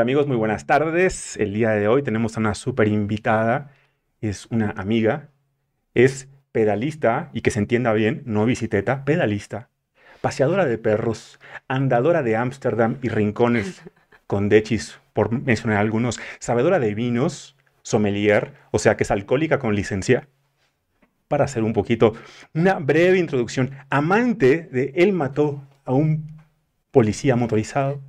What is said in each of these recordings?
Hola amigos, muy buenas tardes. El día de hoy tenemos a una súper invitada. Es una amiga. Es pedalista y que se entienda bien, no visiteta, pedalista. Paseadora de perros, andadora de Ámsterdam y rincones con dechis, por mencionar algunos. Sabedora de vinos, sommelier, o sea que es alcohólica con licencia. Para hacer un poquito una breve introducción. Amante de Él mató a un policía motorizado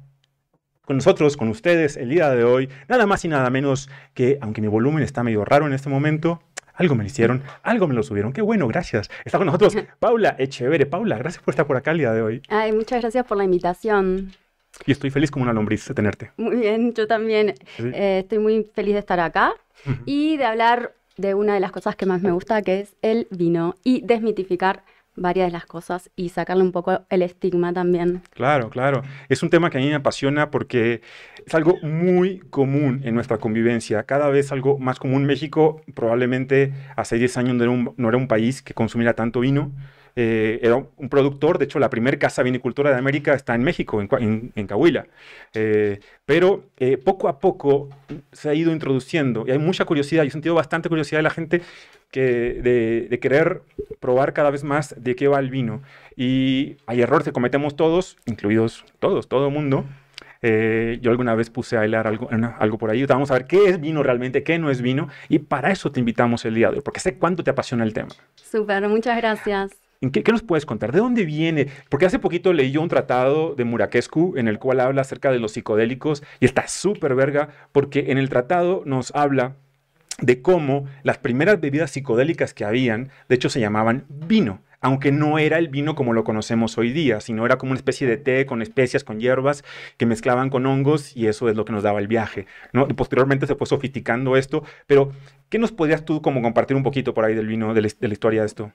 con nosotros, con ustedes, el día de hoy, nada más y nada menos que, aunque mi volumen está medio raro en este momento, algo me lo hicieron, algo me lo subieron. Qué bueno, gracias. Está con nosotros Paula Echevere. Paula, gracias por estar por acá el día de hoy. Ay, muchas gracias por la invitación. Y estoy feliz como una lombriz de tenerte. Muy bien, yo también eh, estoy muy feliz de estar acá y de hablar de una de las cosas que más me gusta, que es el vino y desmitificar varias de las cosas y sacarle un poco el estigma también. Claro, claro. Es un tema que a mí me apasiona porque es algo muy común en nuestra convivencia, cada vez algo más común. México probablemente hace 10 años no era un, no era un país que consumiera tanto vino. Eh, era un productor, de hecho la primera casa vinicultora de América está en México, en, en, Cahuila. Eh, pero eh, poco a poco se ha ido introduciendo y hay mucha curiosidad, yo he sentido bastante curiosidad de la gente que, de, querer probar cada vez más de qué va el vino. Y hay errores que cometemos todos, incluidos todos, todo el mundo. yo alguna vez puse a bailar algo, algo por ahí. Vamos a ver qué es vino realmente, qué no es vino. Y para eso te invitamos el día de hoy, porque sé cuánto te apasiona el tema. Súper, muchas gracias. Qué, ¿Qué, nos puedes contar? ¿De dónde viene? Porque hace poquito leí yo un tratado de Murakescu en el cual habla acerca de los psicodélicos y está súper verga porque en el tratado nos habla de cómo las primeras bebidas psicodélicas que habían, de hecho se llamaban vino, aunque no era el vino como lo conocemos hoy día, sino era como una especie de té con especias, con hierbas que mezclaban con hongos y eso es lo que nos daba el viaje. ¿no? Y posteriormente se fue sofisticando esto, pero ¿qué nos podrías tú como compartir un poquito por ahí del vino, de la historia de esto?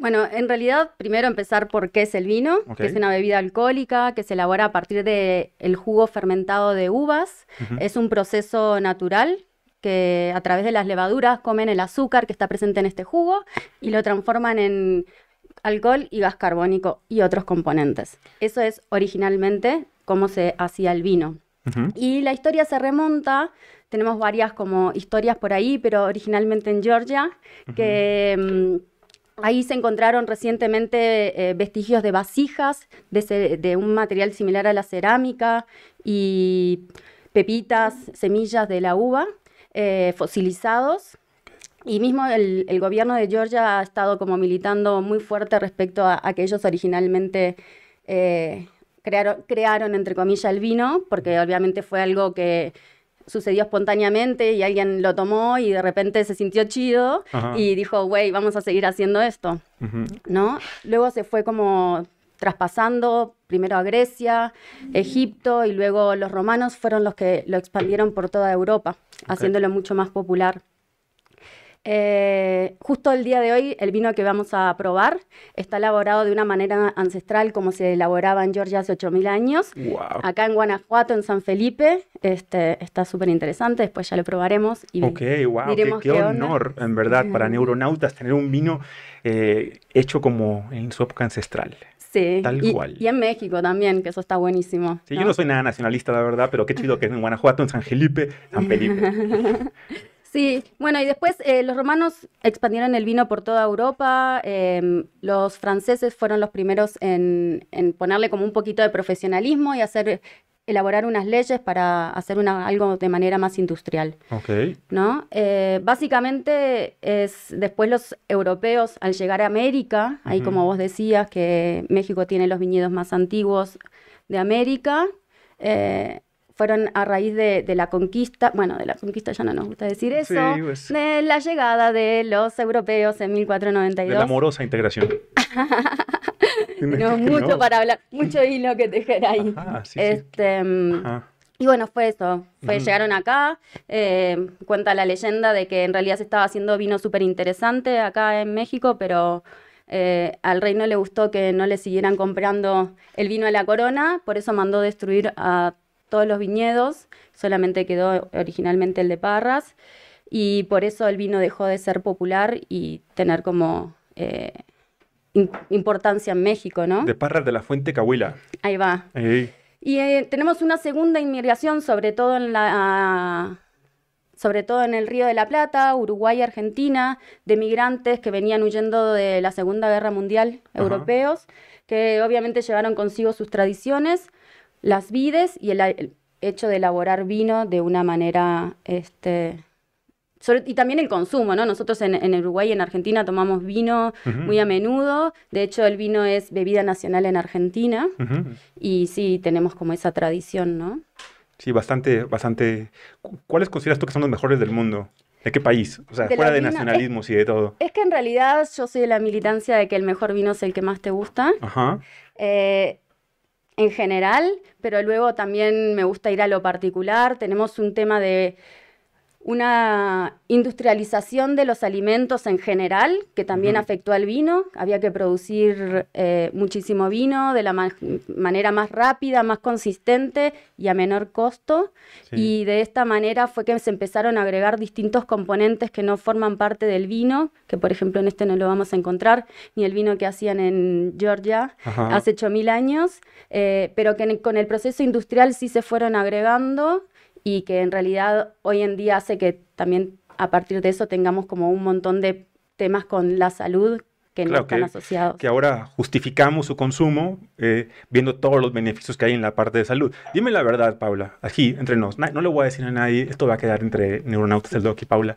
Bueno, en realidad, primero empezar por qué es el vino, que es una bebida alcohólica que se elabora a partir del el jugo fermentado de uvas. Es un proceso natural que a través de las levaduras comen el azúcar que está presente en este jugo y lo transforman en alcohol y gas carbónico y otros componentes. Eso es originalmente cómo se hacía el vino. Y la historia se remonta, tenemos varias como historias por ahí, pero originalmente en Georgia, que... Mm, Ahí se encontraron recientemente eh, vestigios de vasijas de, un material similar a la cerámica y pepitas, semillas de la uva eh, fosilizados. Y mismo el, gobierno de Georgia ha estado como militando muy fuerte respecto a, a que ellos originalmente eh, crearon, crearon, entre comillas, el vino, porque obviamente fue algo que sucedió espontáneamente y alguien lo tomó y de repente se sintió chido y dijo, güey, vamos a seguir haciendo esto, ¿no? Luego se fue como traspasando primero a Grecia, Egipto y luego los romanos fueron los que lo expandieron por toda Europa, haciéndolo mucho más popular. Eh, justo el día de hoy, el vino que vamos a probar está elaborado de una manera ancestral como se elaboraba en Georgia hace 8.000 años. Acá en Guanajuato, en San Felipe, este, está súper interesante, después ya lo probaremos. Y ok, wow, qué, honor, en verdad, para neuronautas tener un vino eh, hecho como en su época ancestral. Sí, tal y, cual. Y en México también, que eso está buenísimo. Sí, yo no soy nada nacionalista, la verdad, pero qué chido que es en Guanajuato, en San Felipe, San Felipe. Sí, bueno, y después eh, los romanos expandieron el vino por toda Europa, em, los franceses fueron los primeros en, ponerle como un poquito de profesionalismo y hacer elaborar unas leyes para hacer una, algo de manera más industrial. ¿no? Eh, básicamente es después los europeos al llegar a América, ahí como vos decías que México tiene los viñedos más antiguos de América, eh, fueron a raíz de, la conquista, bueno, de la conquista ya no nos gusta decir eso, pues. de la llegada de los europeos en 1492. De la amorosa integración. no, mucho para hablar, mucho hilo que tejer ahí. este, mm, Y bueno, fue eso, fue, llegaron acá, eh, cuenta la leyenda de que en realidad se estaba haciendo vino súper interesante acá en México, pero... Eh, al rey no le gustó que no le siguieran comprando el vino de la corona, por eso mandó destruir a todos los viñedos, solamente quedó originalmente el de Parras, y por eso el vino dejó de ser popular y tener como eh, importancia en México, ¿no? De Parras de la Fuente Cahuila. Ahí va. Y eh, tenemos una segunda inmigración, sobre todo en la sobre todo en el Río de la Plata, Uruguay y Argentina, de migrantes que venían huyendo de la Segunda Guerra Mundial europeos, que obviamente llevaron consigo sus tradiciones, las vides y el, hecho de elaborar vino de una manera este, y también el consumo, ¿no? Nosotros en, Uruguay y en Argentina tomamos vino muy a menudo. De hecho, el vino es bebida nacional en Argentina. Y sí, tenemos como esa tradición, ¿no? Sí, bastante, bastante. ¿Cuáles consideras tú que son los mejores del mundo? ¿De qué país? O sea, fuera de nacionalismos y de todo. Es que en realidad yo soy de la militancia de que el mejor vino es el que más te gusta. Ajá. Eh, en general, pero luego también me gusta ir a lo particular. Tenemos un tema de una industrialización de los alimentos en general, que también afectó al vino. Había que producir eh, muchísimo vino de la manera más rápida, más consistente y a menor costo. Y de esta manera fue que se empezaron a agregar distintos componentes que no forman parte del vino, que por ejemplo en este no lo vamos a encontrar, ni el vino que hacían en Georgia hace 8.000 años, eh, pero que con el proceso industrial sí se fueron agregando y que en realidad hoy en día hace que también a partir de eso tengamos como un montón de temas con la salud que no están asociados. Que ahora justificamos su consumo eh, viendo todos los beneficios que hay en la parte de salud. Dime la verdad, Paula, aquí entre nos, no, le voy a decir a nadie, esto va a quedar entre neuronautas, el doc y Paula.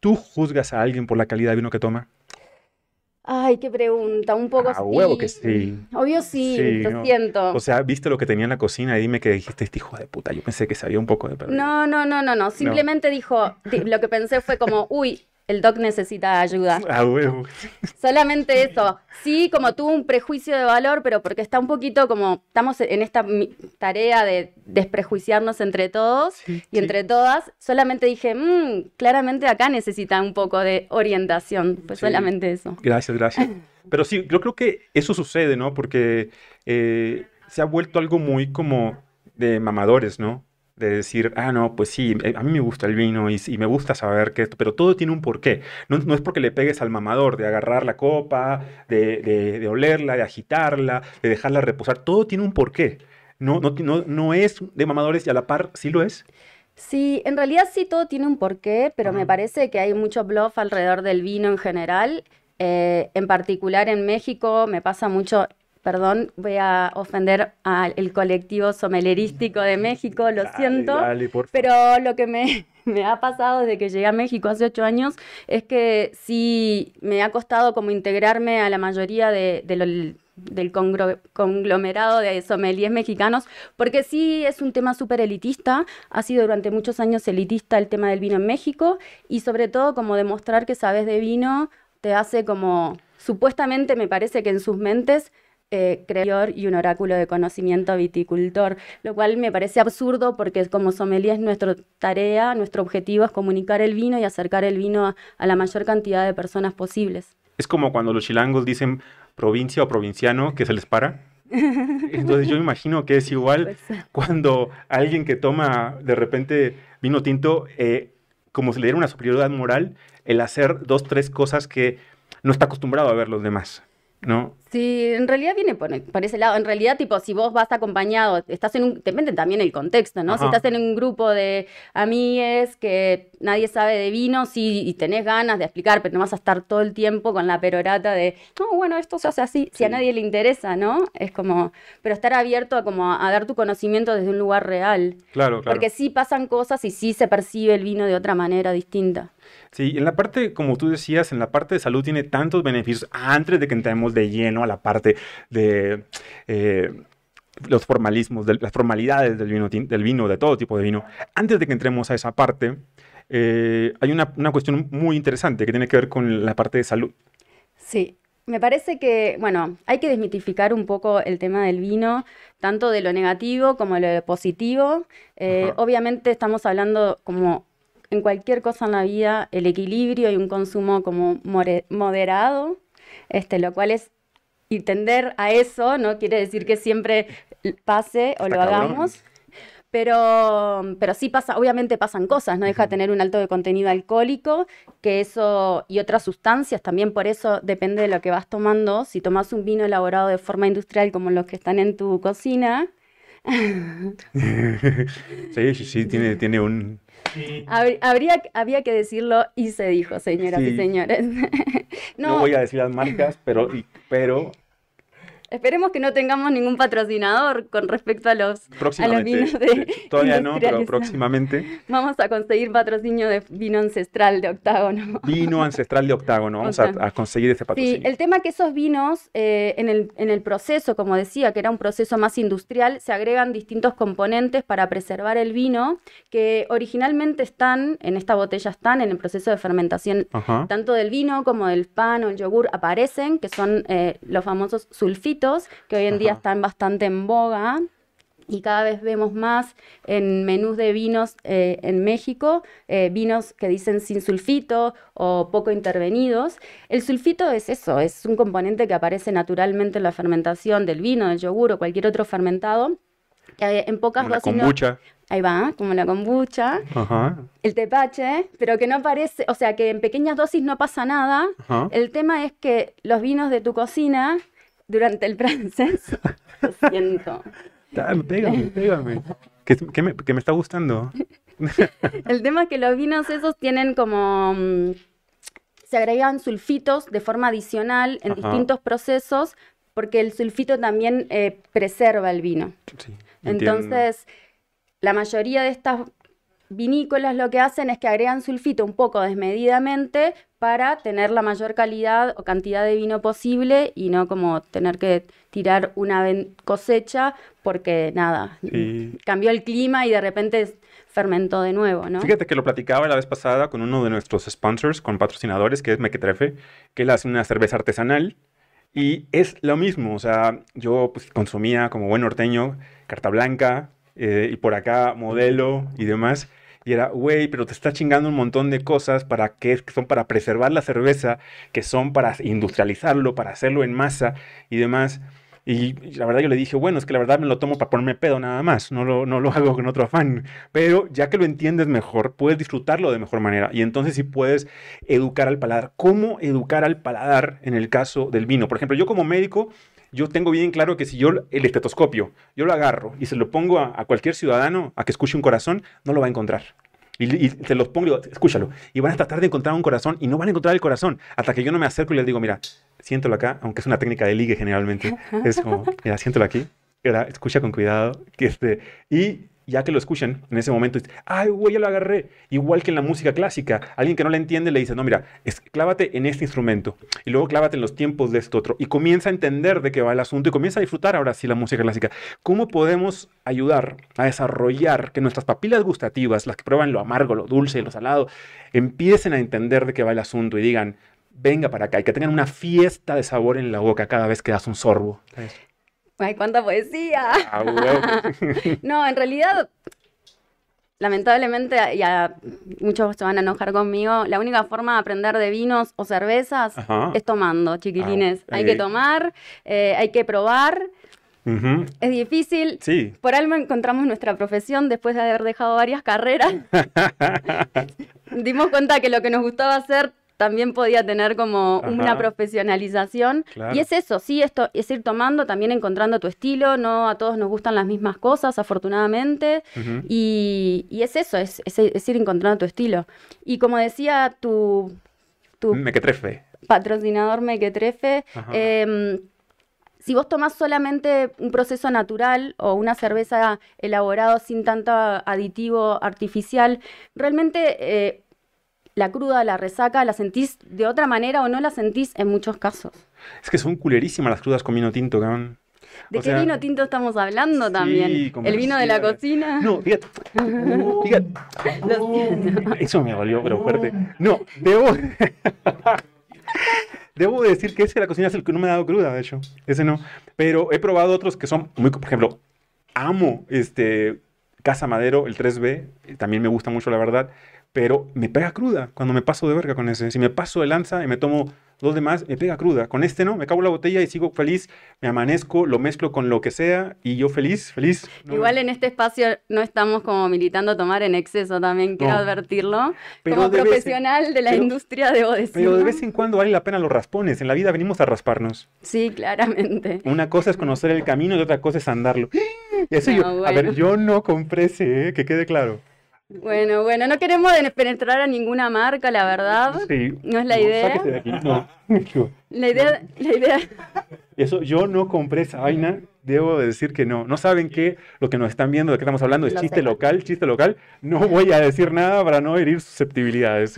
¿Tú juzgas a alguien por la calidad de vino que toma? Ay, qué pregunta, un poco ah, huevo que sí. Obvio sí, lo siento. O sea, viste lo que tenía en la cocina y dime que dijiste, este hijo de puta, yo pensé que sabía un poco de perder. No, no, no, no, no, simplemente dijo, lo que pensé fue como, uy, el doc necesita ayuda. Ah, huevo. Solamente eso. Sí, como tuvo un prejuicio de valor, pero porque está un poquito como, estamos en esta tarea de desprejuiciarnos entre todos y entre todas, solamente dije, mmm, claramente acá necesita un poco de orientación. Pues solamente eso. Gracias, gracias. Pero sí, yo creo que eso sucede, ¿no? Porque eh, se ha vuelto algo muy como de mamadores, ¿no? De decir, ah, no, pues sí, eh, a mí me gusta el vino y, me gusta saber que esto, pero todo tiene un porqué. No, no es porque le pegues al mamador, de agarrar la copa, de, de, olerla, de agitarla, de dejarla reposar, todo tiene un porqué. No, no, no, no es de mamadores y a la par sí lo es. Sí, en realidad sí todo tiene un porqué, pero me parece que hay mucho bluff alrededor del vino en general. Eh, en particular en México me pasa mucho perdón, voy a ofender al colectivo somelerístico de México, lo siento, pero lo que me, me, ha pasado desde que llegué a México hace ocho años es que sí me ha costado como integrarme a la mayoría de, del conglomerado de sommeliers mexicanos, porque sí es un tema súper elitista, ha sido durante muchos años elitista el tema del vino en México y sobre todo como demostrar que sabes de vino te hace como, supuestamente me parece que en sus mentes eh, creador y un oráculo de conocimiento viticultor, lo cual me parece absurdo porque como sommelier es nuestra tarea, nuestro objetivo es comunicar el vino y acercar el vino a, la mayor cantidad de personas posibles. Es como cuando los chilangos dicen provincia o provinciano que se les para. Entonces yo imagino que es igual cuando alguien que toma de repente vino tinto, eh, como se le diera una superioridad moral, el hacer dos, tres cosas que no está acostumbrado a ver los demás, ¿no? Sí, en realidad viene por, ese lado. En realidad, tipo, si vos vas acompañado, estás en un, depende también el contexto, ¿no? Si estás en un grupo de amigues que nadie sabe de vino, sí, y tenés ganas de explicar, pero no vas a estar todo el tiempo con la perorata de, no, bueno, esto se hace así, si a nadie le interesa, ¿no? Es como, pero estar abierto a como a dar tu conocimiento desde un lugar real. Claro, claro. Porque sí pasan cosas y sí se percibe el vino de otra manera distinta. Sí, en la parte, como tú decías, en la parte de salud tiene tantos beneficios antes de que entremos de lleno a la parte de eh, los formalismos, de las formalidades del vino, del vino, de todo tipo de vino. Antes de que entremos a esa parte, eh, hay una, una cuestión muy interesante que tiene que ver con la parte de salud. Sí, me parece que, bueno, hay que desmitificar un poco el tema del vino, tanto de lo negativo como de lo positivo. Eh, obviamente estamos hablando como en cualquier cosa en la vida el equilibrio y un consumo como moderado, este, lo cual es y tender a eso, no quiere decir que siempre pase o lo hagamos. Pero, pero sí pasa, obviamente pasan cosas, no deja de tener un alto de contenido alcohólico, que eso y otras sustancias, también por eso depende de lo que vas tomando. Si tomas un vino elaborado de forma industrial como los que están en tu cocina, sí, sí, sí, tiene, tiene un... Habría, había que decirlo y se dijo, señoras y señores. no, no, voy a decir las marcas, pero, pero Esperemos que no tengamos ningún patrocinador con respecto a los, a los vinos de. Todavía no, pero próximamente. Vamos a conseguir patrocinio de vino ancestral de octágono. Vino ancestral de octágono, vamos a, conseguir ese patrocinio. Sí, el tema que esos vinos, eh, en, el, en el proceso, como decía, que era un proceso más industrial, se agregan distintos componentes para preservar el vino, que originalmente están, en esta botella están, en el proceso de fermentación, tanto del vino como del pan o el yogur, aparecen, que son eh, los famosos sulfitos que hoy en día están bastante en boga y cada vez vemos más en menús de vinos eh, en México, eh, vinos que dicen sin sulfito o poco intervenidos. El sulfito es eso, es un componente que aparece naturalmente en la fermentación del vino, del yogur o cualquier otro fermentado. En pocas dosis. Kombucha. ahí va, como la kombucha. El tepache, pero que no aparece, o sea que en pequeñas dosis no pasa nada. El tema es que los vinos de tu cocina durante el francés. Lo siento. Pégame, pégame. Que, me, me, está gustando. el tema es que los vinos esos tienen como... Mm, se agregan sulfitos de forma adicional en distintos procesos porque el sulfito también eh, preserva el vino. Sí, Entonces, la mayoría de estas vinícolas lo que hacen es que agregan sulfito un poco desmedidamente para tener la mayor calidad o cantidad de vino posible y no como tener que tirar una cosecha porque nada, cambió el clima y de repente fermentó de nuevo, ¿no? Fíjate que lo platicaba la vez pasada con uno de nuestros sponsors, con patrocinadores, que es Mequetrefe, que él hace una cerveza artesanal y es lo mismo, o sea, yo pues, consumía como buen norteño carta blanca eh, y por acá modelo y demás y era, güey, pero te está chingando un montón de cosas para que, son para preservar la cerveza, que son para industrializarlo, para hacerlo en masa y demás. Y la verdad yo le dije, bueno, es que la verdad me lo tomo para ponerme pedo nada más, no lo, no lo hago con otro afán. Pero ya que lo entiendes mejor, puedes disfrutarlo de mejor manera. Y entonces sí puedes educar al paladar. ¿Cómo educar al paladar en el caso del vino? Por ejemplo, yo como médico, yo tengo bien claro que si yo el estetoscopio, yo lo agarro y se lo pongo a, cualquier ciudadano a que escuche un corazón, no lo va a encontrar. Y, se los pongo y escúchalo. Y van a tratar de encontrar un corazón y no van a encontrar el corazón. Hasta que yo no me acerco y les digo, mira, siéntelo acá, aunque es una técnica de ligue generalmente. Es como, mira, siéntelo aquí. escucha con cuidado. Que este, y ya que lo escuchan, en ese momento, ay, güey, ya lo agarré. Igual que en la música clásica. Alguien que no la entiende le dice, no, mira, es, clávate en este instrumento. Y luego clávate en los tiempos de este otro. Y comienza a entender de qué va el asunto y comienza a disfrutar ahora sí la música clásica. ¿Cómo podemos ayudar a desarrollar que nuestras papilas gustativas, las que prueban lo amargo, lo dulce y lo salado, empiecen a entender de qué va el asunto y digan, venga para acá y que tengan una fiesta de sabor en la boca cada vez que das un sorbo. ¡Ay, cuánta poesía! Ah, no, en realidad, lamentablemente, ya muchos se van a enojar conmigo, la única forma de aprender de vinos o cervezas es tomando, chiquilines. Ah, hay que tomar, eh, hay que probar. Es difícil. Sí. Por algo encontramos nuestra profesión después de haber dejado varias carreras. Dimos cuenta que lo que nos gustaba hacer también podía tener como una profesionalización. Y es eso, sí, esto es ir tomando, también encontrando tu estilo, no a todos nos gustan las mismas cosas, afortunadamente, y, es eso, es, es, ir encontrando tu estilo. Y como decía tu... tu Mequetrefe. Patrocinador Mequetrefe, eh, si vos tomás solamente un proceso natural o una cerveza elaborada sin tanto aditivo artificial, realmente eh, la cruda, la resaca, la sentís de otra manera o no la sentís en muchos casos. Es que son culerísimas las crudas con vino tinto, cabrón. ¿De qué vino tinto estamos hablando también? ¿El vino de la cocina? No, fíjate. fíjate. Eso me dolió, pero fuerte. No, debo. debo decir que ese de la cocina es el que no me ha dado cruda, de hecho. Ese no. Pero he probado otros que son muy. Por ejemplo, amo este. Casa Madero, el 3B. También me gusta mucho, la verdad pero me pega cruda cuando me paso de verga con ese. Si me paso de lanza y me tomo dos demás, me pega cruda. Con este no, me cago la botella y sigo feliz, me amanezco, lo mezclo con lo que sea y yo feliz, feliz. Igual en este espacio no estamos como militando tomar en exceso, también quiero advertirlo. como profesional de la industria debo decir. Pero de vez en cuando vale la pena los raspones. En la vida venimos a rasparnos. Sí, claramente. Una cosa es conocer el camino y otra cosa es andarlo. A ver, yo no compré ese, ¿eh? que quede claro. Bueno, bueno, no queremos penetrar a ninguna marca, la verdad. Sí. No es la idea. De aquí. No. La idea, la idea. Eso, yo no compré esa vaina, debo decir que no. No saben qué, lo que nos están viendo, de qué estamos hablando, es chiste local, chiste local. No voy a decir nada para no herir susceptibilidades.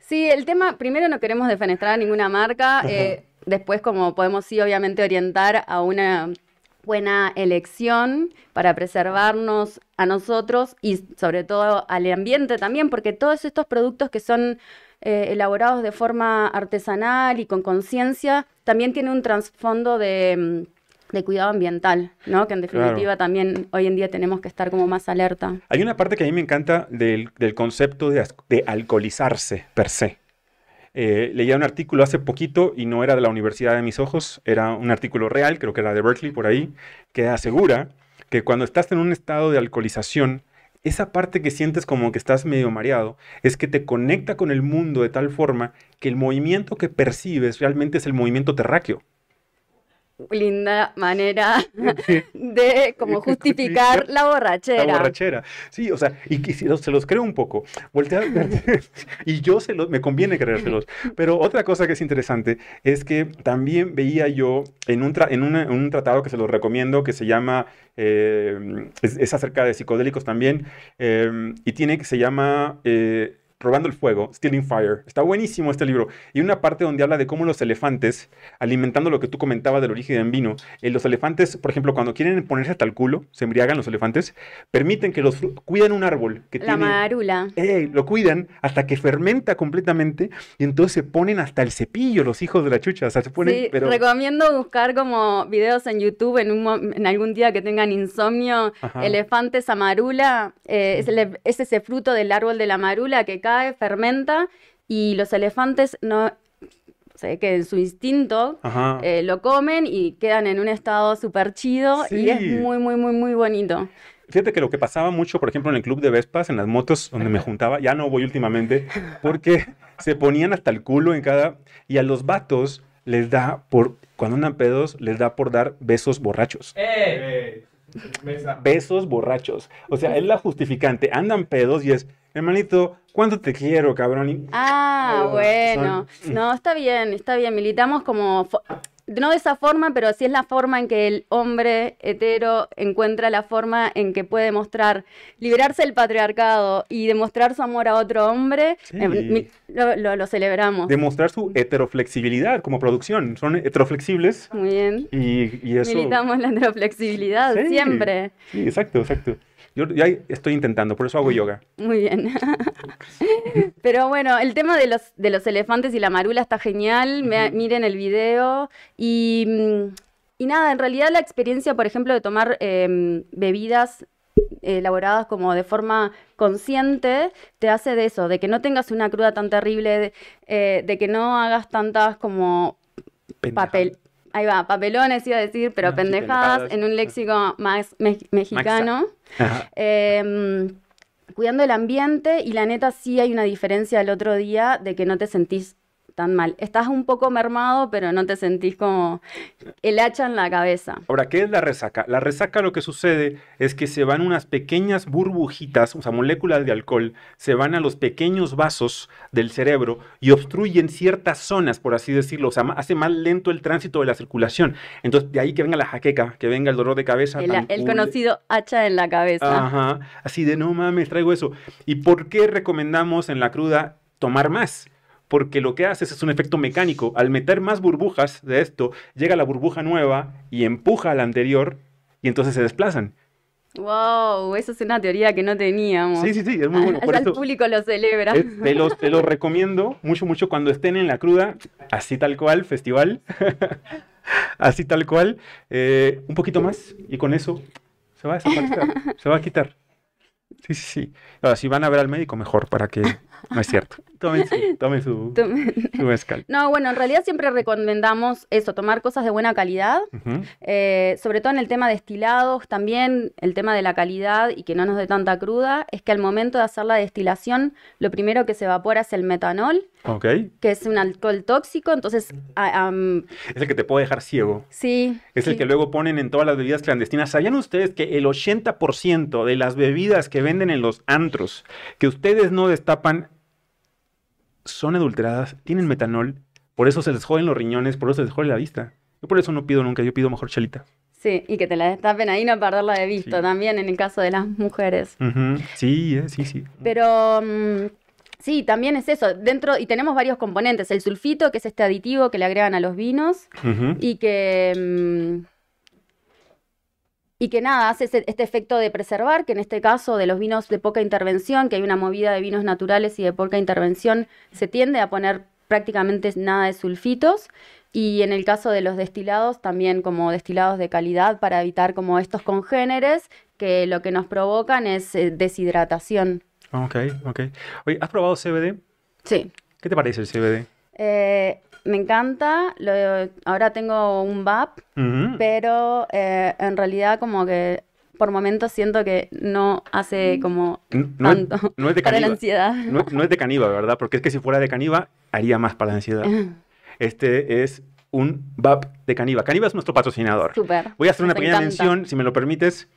Sí, el tema, primero no queremos defenestrar a ninguna marca. Eh, después, como podemos sí, obviamente, orientar a una buena elección para preservarnos a nosotros y sobre todo al ambiente también, porque todos estos productos que son eh, elaborados de forma artesanal y con conciencia, también tienen un trasfondo de, mm, cuidado ambiental, ¿no? Que en definitiva también hoy en día tenemos que estar como más alerta. Hay una parte que a mí me encanta del, concepto de, de alcoholizarse per se. Eh, leía un artículo hace poquito y no era de la Universidad de mis ojos, era un artículo real, creo que era de Berkeley por ahí, que asegura que cuando estás en un estado de alcoholización, esa parte que sientes como que estás medio mareado es que te conecta con el mundo de tal forma que el movimiento que percibes realmente es el movimiento terráqueo linda manera de como justificar la borrachera. La borrachera. Sí, o sea, y, se los creo un poco. y yo se los, me conviene creérselos. Pero otra cosa que es interesante es que también veía yo en un, en, un tratado que se los recomiendo que se llama, eh, es, acerca de psicodélicos también, eh, y tiene que se llama... Eh, Robando el Fuego, Stealing Fire. Está buenísimo este libro. Y una parte donde habla de cómo los elefantes, alimentando lo que tú comentabas del origen del vino, eh, los elefantes, por ejemplo, cuando quieren ponerse hasta el culo, se embriagan los elefantes, permiten que los cuiden un árbol. Que La marula. Eh, lo cuidan hasta que fermenta completamente y entonces se ponen hasta el cepillo los hijos de la chucha. O sea, se ponen, sí, recomiendo buscar como videos en YouTube en, un, en algún día que tengan insomnio, elefantes amarula, eh, es, es ese fruto del árbol de la marula que fermenta y los elefantes no, sé que en su instinto eh, lo comen y quedan en un estado súper chido y es muy, muy, muy, muy bonito. Fíjate que lo que pasaba mucho, por ejemplo, en el club de Vespas, en las motos donde me juntaba, ya no voy últimamente, porque se ponían hasta el culo en cada... Y a los vatos les da por... Cuando andan pedos, les da por dar besos borrachos. ¡Eh! Besos borrachos. O sea, es la justificante. Andan pedos y es hermanito, ¿cuánto te quiero, cabrón? Ah, bueno. No, está bien, está bien. Militamos como no de esa forma, pero sí es la forma en que el hombre hetero encuentra la forma en que puede mostrar, liberarse del patriarcado y demostrar su amor a otro hombre, eh, lo, celebramos. Demostrar su heteroflexibilidad como producción. Son heteroflexibles. Muy bien. Y, eso... Militamos la heteroflexibilidad, siempre. Sí, exacto, exacto. Yo ya estoy intentando, por eso hago yoga. Muy bien. Pero bueno, el tema de los, de los elefantes y la marula está genial. miren el video. Y, y, nada, en realidad la experiencia, por ejemplo, de tomar em, bebidas elaboradas como de forma consciente, te hace de eso, de que no tengas una cruda tan terrible, de, eh, que no hagas tantas como papel, ahí va, papelones iba a decir, pero ah, pendejadas, en un léxico más mexicano. Em, cuidando el ambiente y la neta sí hay una diferencia el otro día de que no te sentís tan mal. Estás un poco mermado, pero no te sentís como el hacha en la cabeza. Ahora, ¿qué es la resaca? La resaca lo que sucede es que se van unas pequeñas burbujitas, o sea, moléculas de alcohol, se van a los pequeños vasos del cerebro y obstruyen ciertas zonas, por así decirlo, o sea, hace más lento el tránsito de la circulación. Entonces, de ahí que venga la jaqueca, que venga el dolor de cabeza. El, el conocido hacha en la cabeza. Ajá, así de no mames, traigo eso. ¿Y por qué recomendamos en la cruda tomar más? Porque lo que haces es un efecto mecánico. Al meter más burbujas de esto, llega la burbuja nueva y empuja a la anterior y entonces se desplazan. Wow, eso es una teoría que no teníamos. Sí, sí, sí, es muy bueno. Por el público lo celebra. te, los, te lo recomiendo mucho, mucho cuando estén en la cruda, así tal cual, festival, así tal cual, eh, un poquito más y con eso se va a desaparecer, se va a quitar. Sí, sí, sí. Ahora, si van a ver al médico, mejor, para que... No es cierto. Tomen su, mezcal. No, bueno, en realidad siempre recomendamos eso, tomar cosas de buena calidad, eh, sobre todo en el tema de destilados, también el tema de la calidad y que no nos dé tanta cruda, es que al momento de hacer la destilación, lo primero que se evapora es el metanol, okay. que es un alcohol tóxico, entonces... es el que te puede dejar ciego. Sí. Es el que luego ponen en todas las bebidas clandestinas. ¿Sabían ustedes que el 80% de las bebidas que venden en los antros, que ustedes no destapan, son adulteradas, tienen metanol, por eso se les joden los riñones, por eso se les jode la vista. Yo por eso no pido nunca, yo pido mejor chelita. Sí, y que te la destapen ahí, no perderla de vista también en el caso de las mujeres. Sí, eh, sí, sí. Pero mm, sí, también es eso. Dentro, y tenemos varios componentes. El sulfito, que es este aditivo que le agregan a los vinos, y que. Mm, y que nada, hace este efecto de preservar, que en este caso de los vinos de poca intervención, que hay una movida de vinos naturales y de poca intervención, se tiende a poner prácticamente nada de sulfitos. Y en el caso de los destilados, también como destilados de calidad para evitar como estos congéneres que lo que nos provocan es eh, deshidratación. Ok, ok. Oye, ¿has probado CBD? Sí. ¿Qué te parece el CBD? Eh, me encanta. ahora tengo un VAP, pero eh, en realidad como que por momentos siento que no hace como no, tanto no es de para la ansiedad. No, es de caníbal, ¿verdad? Porque es que si fuera de caníbal, haría más para la ansiedad. este es un VAP de Caniva. Caniva es nuestro patrocinador. Voy a hacer una pequeña mención, si me lo permites,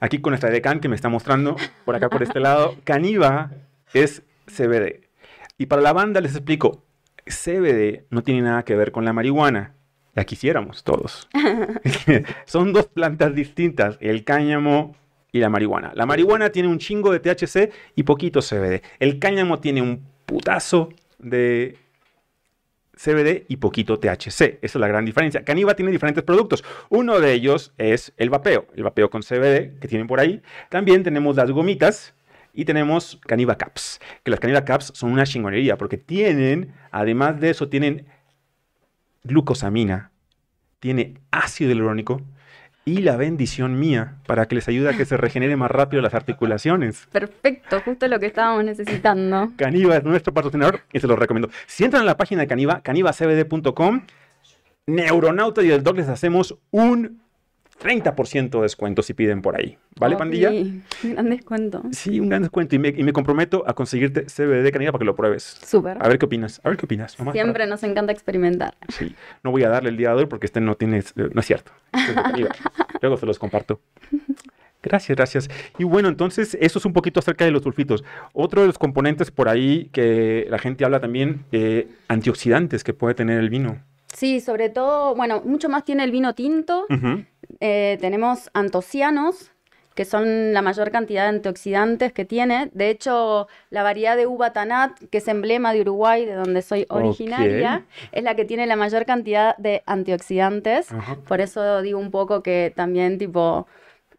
aquí con nuestra decan que me está mostrando por acá, por este lado. Caniva es CBD. Y para la banda les explico, CBD no tiene nada que ver con la marihuana. Ya quisiéramos todos. Son dos plantas distintas, el cáñamo y la marihuana. La marihuana tiene un chingo de THC y poquito CBD. El cáñamo tiene un putazo de CBD y poquito THC. Esa es la gran diferencia. Caniva tiene diferentes productos. Uno de ellos es el vapeo, el vapeo con CBD que tienen por ahí. También tenemos las gomitas y tenemos Caniva Caps, que las Caniva Caps son una chingonería porque tienen, además de eso, tienen glucosamina, tiene ácido hialurónico y la bendición mía para que les ayude a que se regenere más rápido las articulaciones. Perfecto, justo lo que estábamos necesitando. Caniva es nuestro patrocinador y se lo recomiendo. Si entran a la página de Caniva, canivacbd.com, Neuronauta y el Doc les hacemos un 30% de descuento si piden por ahí. ¿Vale, pandilla? Sí, un gran descuento. Sí, un gran descuento. Y me, comprometo a conseguirte CBD de canilla para que lo pruebes. Súper. A ver qué opinas. A ver qué opinas. Siempre nos encanta experimentar. Sí. No voy a darle el día de hoy porque este no tiene... No es cierto. Luego se los comparto. Gracias, gracias. Y bueno, entonces eso es un poquito acerca de los sulfitos. Otro de los componentes por ahí que la gente habla también, eh, antioxidantes que puede tener el vino. Sí, sobre todo, bueno, mucho más tiene el vino tinto. Eh, tenemos antocianos, que son la mayor cantidad de antioxidantes que tiene. De hecho, la variedad de uva Tanat, que es emblema de Uruguay, de donde soy originaria, es la que tiene la mayor cantidad de antioxidantes. Por eso digo un poco que también, tipo,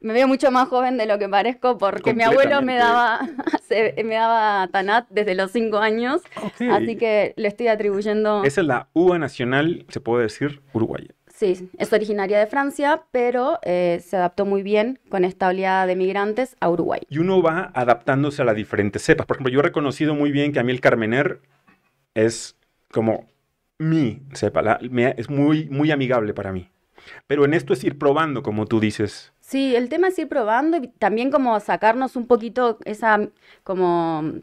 me veo mucho más joven de lo que parezco porque mi abuelo me daba, me daba Tanat desde los cinco años. Así que le estoy atribuyendo. Esa es la uva nacional, se puede decir, uruguaya. Sí, es originaria de Francia, pero eh, se adaptó muy bien con esta oleada de migrantes a Uruguay. Y uno va adaptándose a las diferentes cepas. Por ejemplo, yo he reconocido muy bien que a mí el Carmener es como mi cepa, es muy, muy amigable para mí. Pero en esto es ir probando, como tú dices. Sí, el tema es ir probando y también como sacarnos un poquito esa como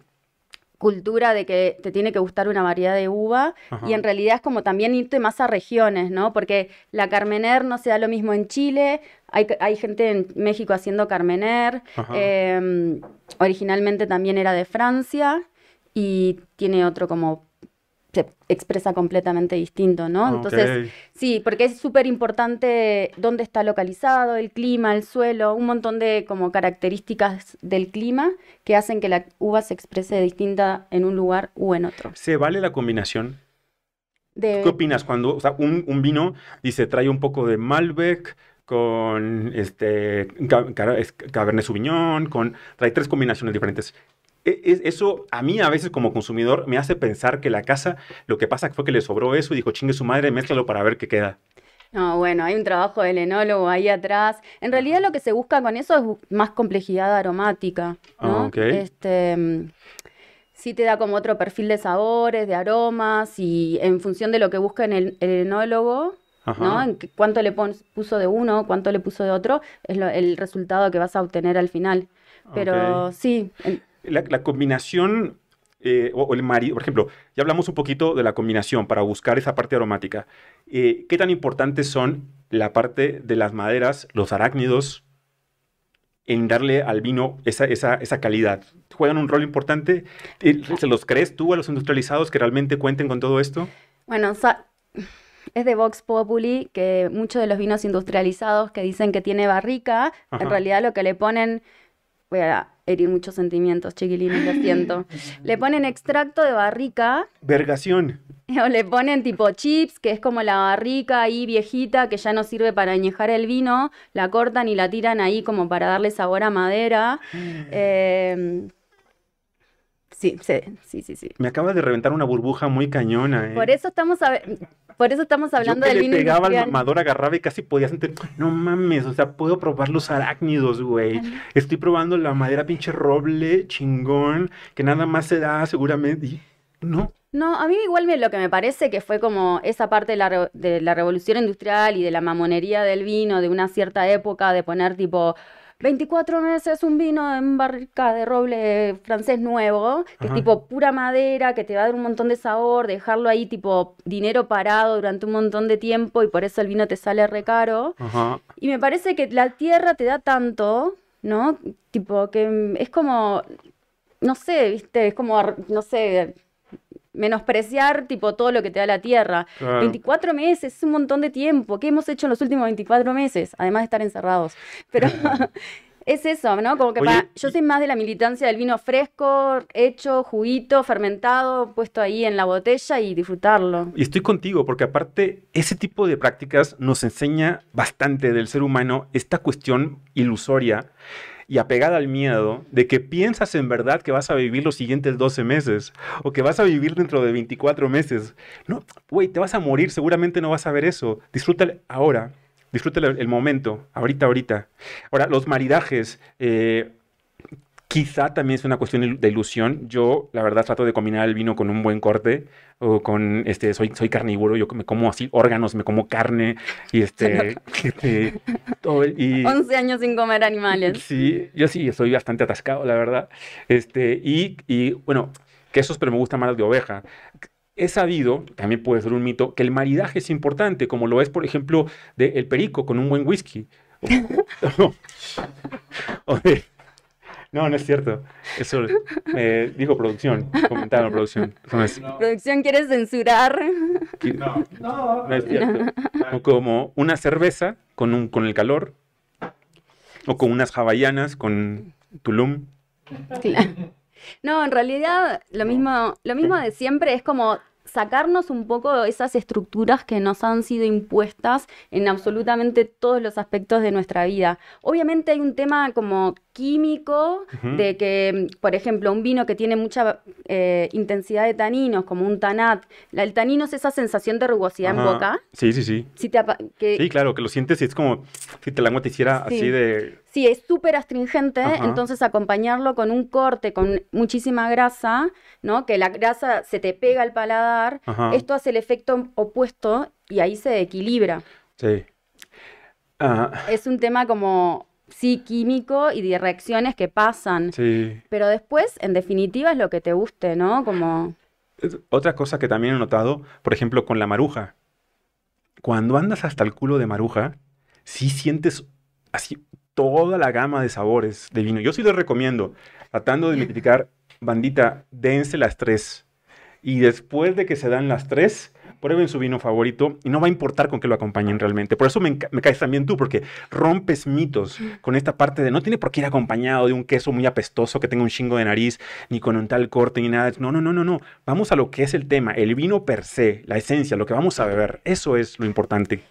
cultura de que te tiene que gustar una variedad de uva y en realidad es como también irte más a regiones, ¿no? Porque la Carmener no se da lo mismo en Chile, hay, hay gente en México haciendo Carmener, em, originalmente también era de Francia y tiene otro como se expresa completamente distinto, ¿no? Entonces, sí, porque es súper importante dónde está localizado, el clima, el suelo, un montón de como características del clima que hacen que la uva se exprese distinta en un lugar u en otro. ¿Se vale la combinación? ¿Qué opinas cuando o sea, un, vino dice trae un poco de Malbec con este Cabernet Sauvignon, con trae tres combinaciones diferentes? E, eso a mí a veces como consumidor me hace pensar que la casa lo que pasa fue que le sobró eso y dijo, chingue su madre, mézclalo para ver qué queda. No, bueno, hay un trabajo del enólogo ahí atrás. En realidad lo que se busca con eso es más complejidad aromática, ¿no? Ah, Este, sí te da como otro perfil de sabores, de aromas y en función de lo que busca en el, enólogo, ¿no? En cuánto le puso de uno, cuánto le puso de otro, es el resultado que vas a obtener al final. Pero sí. La, combinación eh, o, el marido, por ejemplo, ya hablamos un poquito de la combinación para buscar esa parte aromática. Eh, ¿Qué tan importantes son la parte de las maderas, los arácnidos, en darle al vino esa, esa, esa calidad? ¿Juegan un rol importante? Eh, ¿Se los crees tú a los industrializados que realmente cuenten con todo esto? Bueno, es de Vox Populi que muchos de los vinos industrializados que dicen que tiene barrica, en realidad lo que le ponen voy a herir muchos sentimientos, chiquilines, lo siento. Le ponen extracto de barrica. Vergación. O le ponen tipo chips, que es como la barrica ahí viejita que ya no sirve para añejar el vino. La cortan y la tiran ahí como para darle sabor a madera. Eh, Sí, sí, sí, sí, Me acaba de reventar una burbuja muy cañona. ¿eh? Por eso estamos por eso estamos hablando Yo que del le pegaba al mamador, agarraba y casi podía sentir, no mames, o sea, puedo probar los arácnidos, güey. Estoy probando la madera pinche roble, chingón, que nada más se da seguramente. no. No, a mí igual me, lo que me parece que fue como esa parte de la, de la revolución industrial y de la mamonería del vino de una cierta época, de poner tipo 24 meses un vino en barrica de roble francés nuevo, que es tipo pura madera, que te va a dar un montón de sabor, dejarlo ahí tipo dinero parado durante un montón de tiempo y por eso el vino te sale recaro. Y me parece que la tierra te da tanto, ¿no? Tipo que es como, no sé, viste, es como, no sé, menospreciar tipo todo lo que te da la tierra. 24 meses es un montón de tiempo. ¿Qué hemos hecho en los últimos 24 meses? Además de estar encerrados. Pero es eso, ¿no? Como que yo soy más de la militancia del vino fresco, hecho, juguito, fermentado, puesto ahí en la botella y disfrutarlo. Y estoy contigo, porque aparte ese tipo de prácticas nos enseña bastante del ser humano esta cuestión ilusoria y apegada al miedo de que piensas en verdad que vas a vivir los siguientes 12 meses o que vas a vivir dentro de 24 meses. No, güey, te vas a morir, seguramente no vas a ver eso. Disfruta ahora, disfruta el, momento, ahorita, ahorita. Ahora, los maridajes. Eh, Quizá también es una cuestión de ilusión. Yo, la verdad, trato de combinar el vino con un buen corte o con, este, soy, soy carnívoro, yo me como así órganos, me como carne y este, este todo, y, 11 años sin comer animales. Sí, yo sí, estoy bastante atascado, la verdad. Este, y, y bueno, quesos, pero me gusta más de oveja. He sabido, también puede ser un mito, que el maridaje es importante, como lo es, por ejemplo, de el perico con un buen whisky. o de, no, no es cierto. Eso me dijo producción. Comentaron producción. ¿Producción quiere censurar? No, no, no es cierto. O como una cerveza con, un, con el calor. O con unas hawaianas con Tulum. No, en realidad lo mismo, lo mismo de siempre es como sacarnos un poco esas estructuras que nos han sido impuestas en absolutamente todos los aspectos de nuestra vida. Obviamente hay un tema como químico de que, por ejemplo, un vino que tiene mucha eh, intensidad de taninos, como un tanat, el tanino es esa sensación de rugosidad en boca. Sí, sí, sí. Sí, claro, que lo sientes y es como si te la te hiciera así de... Sí, es súper astringente, entonces acompañarlo con un corte con muchísima grasa, ¿no? Que la grasa se te pega al paladar, esto hace el efecto opuesto y ahí se equilibra. Sí. Es un tema como sí químico y de reacciones que pasan. Sí. Pero después, en definitiva, es lo que te guste, ¿no? Como... Otra cosa que también he notado, por ejemplo, con la maruja. Cuando andas hasta el culo de maruja, sí sientes así toda la gama de sabores de vino. Yo sí les recomiendo, tratando de identificar, bandita, dense las tres. Y después de que se dan las tres, prueben su vino favorito y no va a importar con qué lo acompañen realmente. Por eso me, caes también tú, porque rompes mitos con esta parte de no tiene por qué ir acompañado de un queso muy apestoso que tenga un chingo de nariz, ni con un tal corte, ni nada. No, no, no, no, no. Vamos a lo que es el tema, el vino per se, la esencia, lo que vamos a beber. Eso es lo importante.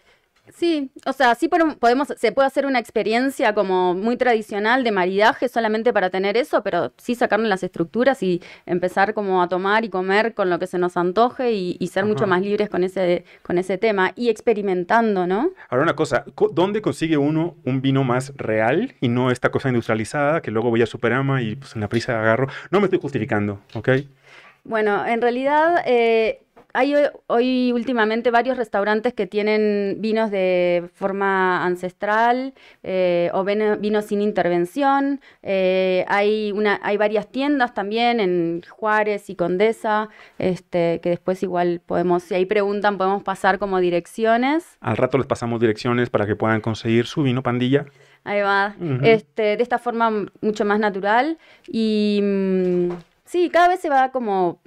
Sí, o sea, sí podemos, se puede hacer una experiencia como muy tradicional de maridaje solamente para tener eso, pero sí sacarle las estructuras y empezar como a tomar y comer con lo que se nos antoje y, ser mucho más libres con ese, con ese tema y experimentando, ¿no? Ahora una cosa, ¿dónde consigue uno un vino más real y no esta cosa industrializada que luego voy a Superama y pues en la prisa agarro? No me estoy justificando, ¿ok? Bueno, en realidad... Eh, hay hoy últimamente varios restaurantes que tienen vinos de forma ancestral eh, o vinos sin intervención. Eh, hay, una, hay varias tiendas también en Juárez y Condesa, este, que después igual podemos, si ahí preguntan, podemos pasar como direcciones. Al rato les pasamos direcciones para que puedan conseguir su vino pandilla. Ahí va. este, de esta forma mucho más natural. Y mm, sí, cada vez se va como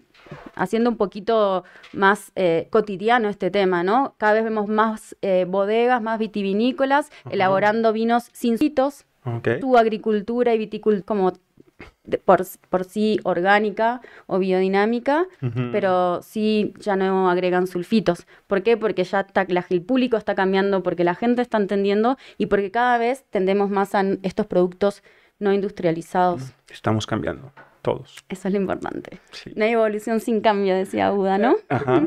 haciendo un poquito más eh, cotidiano este tema, ¿no? Cada vez vemos más eh, bodegas, más vitivinícolas, elaborando vinos sin citos, tu agricultura y viticultura como por, por, sí orgánica o biodinámica, pero sí ya no agregan sulfitos. ¿Por qué? Porque ya está, el público está cambiando, porque la gente está entendiendo y porque cada vez tendemos más a estos productos no industrializados. Estamos cambiando todos. Eso es lo importante. No hay evolución sin cambio, decía Uda, ¿no? Ajá.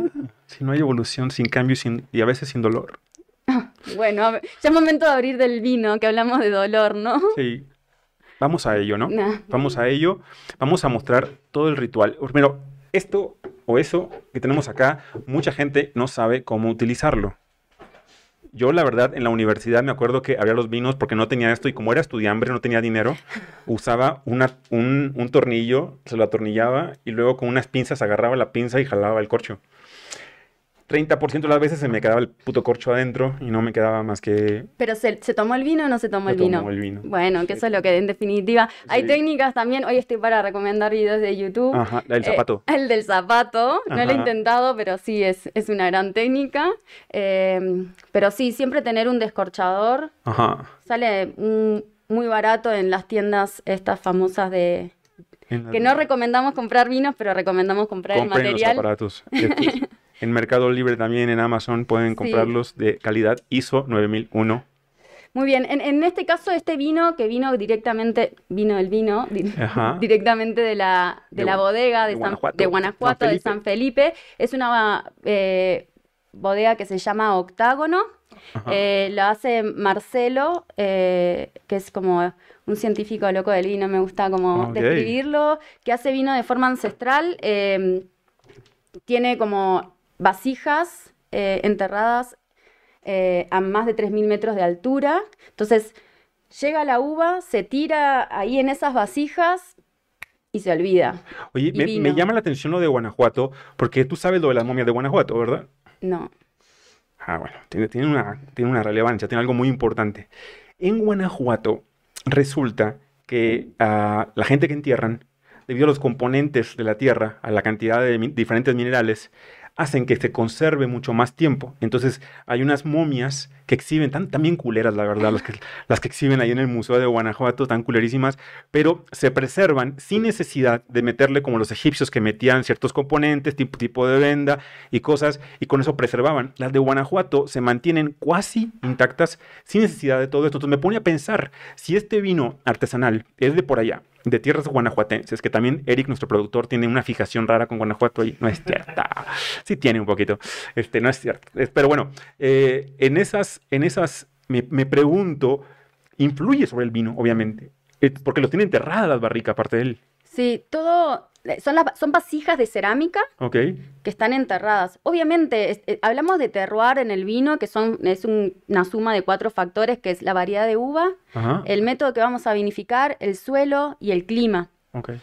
Si no hay evolución sin cambio sin, y a veces sin dolor. bueno, ya es momento de abrir del vino, que hablamos de dolor, ¿no? Sí. Vamos a ello, ¿no? Vamos a ello. Vamos a mostrar todo el ritual. Primero, esto o eso que tenemos acá, mucha gente no sabe cómo utilizarlo. Yo, la verdad, en la universidad me acuerdo que había los vinos porque no tenía esto y como era estudiante, no tenía dinero, usaba una, un, un tornillo, se lo atornillaba y luego con unas pinzas agarraba la pinza y jalaba el corcho. 30% de las veces se me quedaba el puto corcho adentro y no me quedaba más que... ¿Pero se, tomó el vino o no se tomó el vino? tomó el vino. Bueno, que eso es lo que en definitiva... Hay técnicas también, hoy estoy para recomendar videos de YouTube. Ajá, el eh, zapato. el del zapato, no lo he intentado, pero sí, es, es una gran técnica. Eh, pero sí, siempre tener un descorchador. Ajá. Sale muy barato en las tiendas estas famosas de... Que no recomendamos comprar vinos, pero recomendamos comprar el material. los aparatos. En Mercado Libre también, en Amazon, pueden comprarlos de calidad ISO 9001. Muy bien, en, este caso este vino que vino directamente, vino el vino directamente de la, de, la bodega de, Guanajuato, de, Guanajuato, de San Felipe, es una eh, bodega que se llama Octágono, eh, lo hace Marcelo, eh, que es como un científico loco del vino, me gusta como describirlo, que hace vino de forma ancestral, tiene como vasijas eh, enterradas eh, a más de 3.000 metros de altura. Entonces, llega la uva, se tira ahí en esas vasijas y se olvida. Oye, me, llama la atención lo de Guanajuato, porque tú sabes lo de las momias de Guanajuato, ¿verdad? No. Ah, bueno, tiene, una, tiene una relevancia, tiene algo muy importante. En Guanajuato resulta que a la gente que entierran, debido a los componentes de la tierra, a la cantidad de diferentes minerales, hacen que se conserve mucho más tiempo. Entonces hay unas momias que exhiben, tan, también culeras, la verdad, las que, las que exhiben ahí en el Museo de Guanajuato, tan culerísimas, pero se preservan sin necesidad de meterle como los egipcios que metían ciertos componentes, tipo, tipo de venda y cosas, y con eso preservaban. Las de Guanajuato se mantienen casi intactas sin necesidad de todo esto. Entonces me pone a pensar, si este vino artesanal es de por allá, de tierras guanajuatenses, que también Eric, nuestro productor, tiene una fijación rara con Guanajuato ahí. No es cierta. Sí tiene un poquito. Este, no es cierto. Pero bueno, eh, en esas, en esas me, pregunto, influye sobre el vino, obviamente. Eh, porque lo tiene enterradas las barricas, aparte de él. Sí, todo son, son vasijas de cerámica que están enterradas. Obviamente, eh, hablamos de terroir en el vino, que son, es una suma de cuatro factores, que es la variedad de uva, el método que vamos a vinificar, el suelo y el clima. Okay.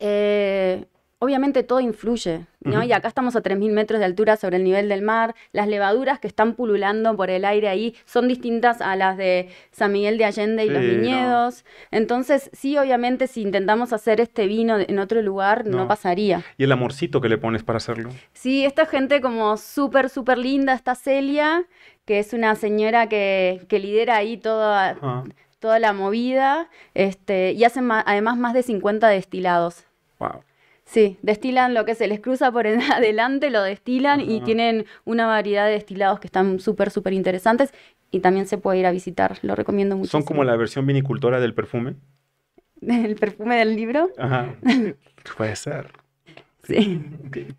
Eh, obviamente todo influye, ¿no? Y acá estamos a 3.000 metros de altura sobre el nivel del mar. Las levaduras que están pululando por el aire ahí son distintas a las de San Miguel de Allende y los viñedos. Entonces, sí, obviamente, si intentamos hacer este vino en otro lugar, no. pasaría. ¿Y el amorcito que le pones para hacerlo? Sí, esta gente como súper, súper linda, está Celia, que es una señora que, que lidera ahí toda... toda la movida, este, y hacen además más de 50 destilados. Wow. Sí, destilan lo que se les cruza por adelante, lo destilan y tienen una variedad de destilados que están súper, súper interesantes y también se puede ir a visitar, lo recomiendo mucho. ¿Son como la versión vinicultora del perfume? ¿El perfume del libro? Ajá, puede ser. Sí.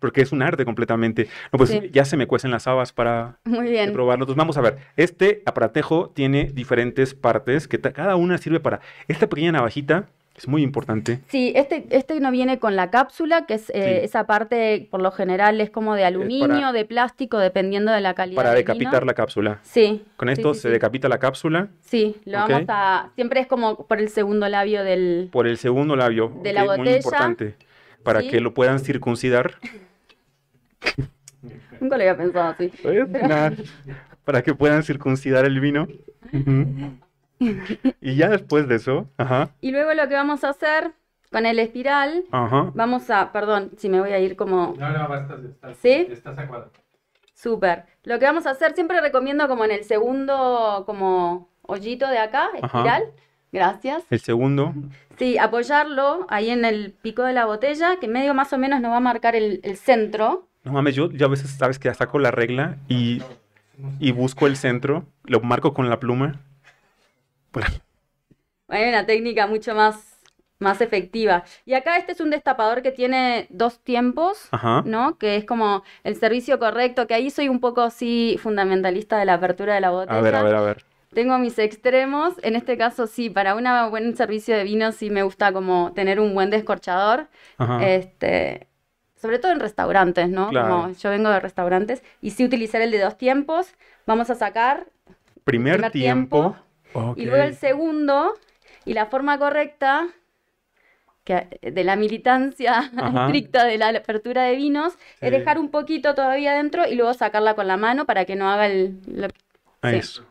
Porque es un arte completamente. No, pues ya se me cuecen las habas para Muy bien. probarlo. Entonces vamos a ver. Este aparatejo tiene diferentes partes que cada una sirve para esta pequeña navajita es muy importante. Sí, este, este no viene con la cápsula, que es eh, esa parte, por lo general, es como de aluminio, de plástico, dependiendo de la calidad. Para decapitar la cápsula. Sí. Con esto se decapita la cápsula. Sí, lo vamos a. Siempre es como por el segundo labio del. Por el segundo labio. De la botella. Muy importante. Para que lo puedan circuncidar. Nunca lo había pensado así. Para que puedan circuncidar el vino. y ya después de eso, ajá. Y luego lo que vamos a hacer con el espiral, ajá. vamos a, perdón, si me voy a ir como... No, no, basta, estás, ¿Sí? estás acuerdo. Súper. Lo que vamos a hacer, siempre recomiendo como en el segundo, como hoyito de acá, espiral. Gracias. El segundo. Sí, apoyarlo ahí en el pico de la botella, que medio más o menos nos va a marcar el, centro. No mames, yo, yo a veces, sabes que ya saco la regla y, y busco el centro, lo marco con la pluma hay una técnica mucho más, más efectiva. Y acá este es un destapador que tiene dos tiempos, ¿no? Que es como el servicio correcto, que ahí soy un poco así fundamentalista de la apertura de la botella. A ver, a ver, a ver. Tengo mis extremos, en este caso sí, para un buen servicio de vino sí me gusta como tener un buen descorchador. Este, sobre todo en restaurantes, ¿no? Como yo vengo de restaurantes y sí utilizar el de dos tiempos. Vamos a sacar primer, tiempo y luego el segundo, y la forma correcta que, de la militancia estricta de la apertura de vinos, es dejar un poquito todavía adentro y luego sacarla con la mano para que no haga el... Eso.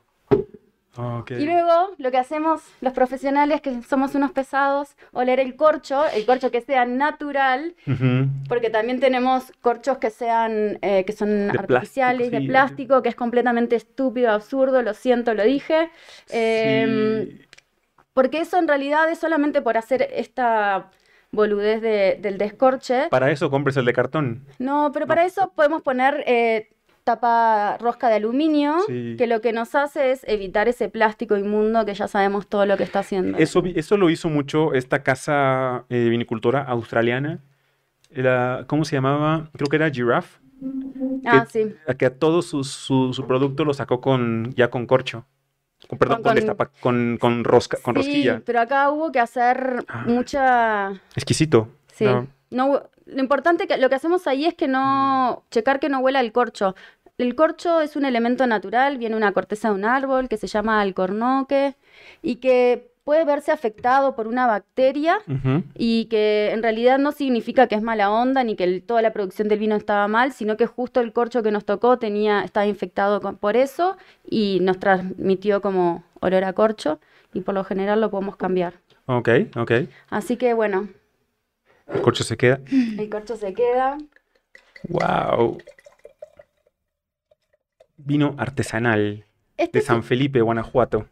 Y luego lo que hacemos los profesionales, que somos unos pesados, oler el corcho, el corcho que sea natural, porque también tenemos corchos que sean, eh, que son artificiales, de plástico, que es completamente estúpido, absurdo, lo siento, lo dije. Em, porque eso en realidad es solamente por hacer esta boludez del descorche. Para eso compres el de cartón. No, pero para eso podemos poner eh, tapa rosca de aluminio, que lo que nos hace es evitar ese plástico inmundo que ya sabemos todo lo que está haciendo. Eso, eso lo hizo mucho esta casa eh, vinicultora australiana. Era, ¿Cómo se llamaba? Creo que era Giraffe. Ah, sí. Que a todo su, su, producto lo sacó con ya con corcho. Con, perdón, con, con, rosca, con sí, pero acá hubo que hacer ah. mucha... Exquisito. Sí. No. lo importante que lo que hacemos ahí es que no checar que no huela el corcho. El corcho es un elemento natural, viene una corteza de un árbol que se llama alcornoque y que puede verse afectado por una bacteria y que en realidad no significa que es mala onda ni que toda la producción del vino estaba mal, sino que justo el corcho que nos tocó tenía estaba infectado por eso y nos transmitió como olor a corcho y por lo general lo podemos cambiar. Ok, ok. Así que bueno. El corcho se queda. El corcho se queda. Wow vino artesanal este de San Felipe, Guanajuato.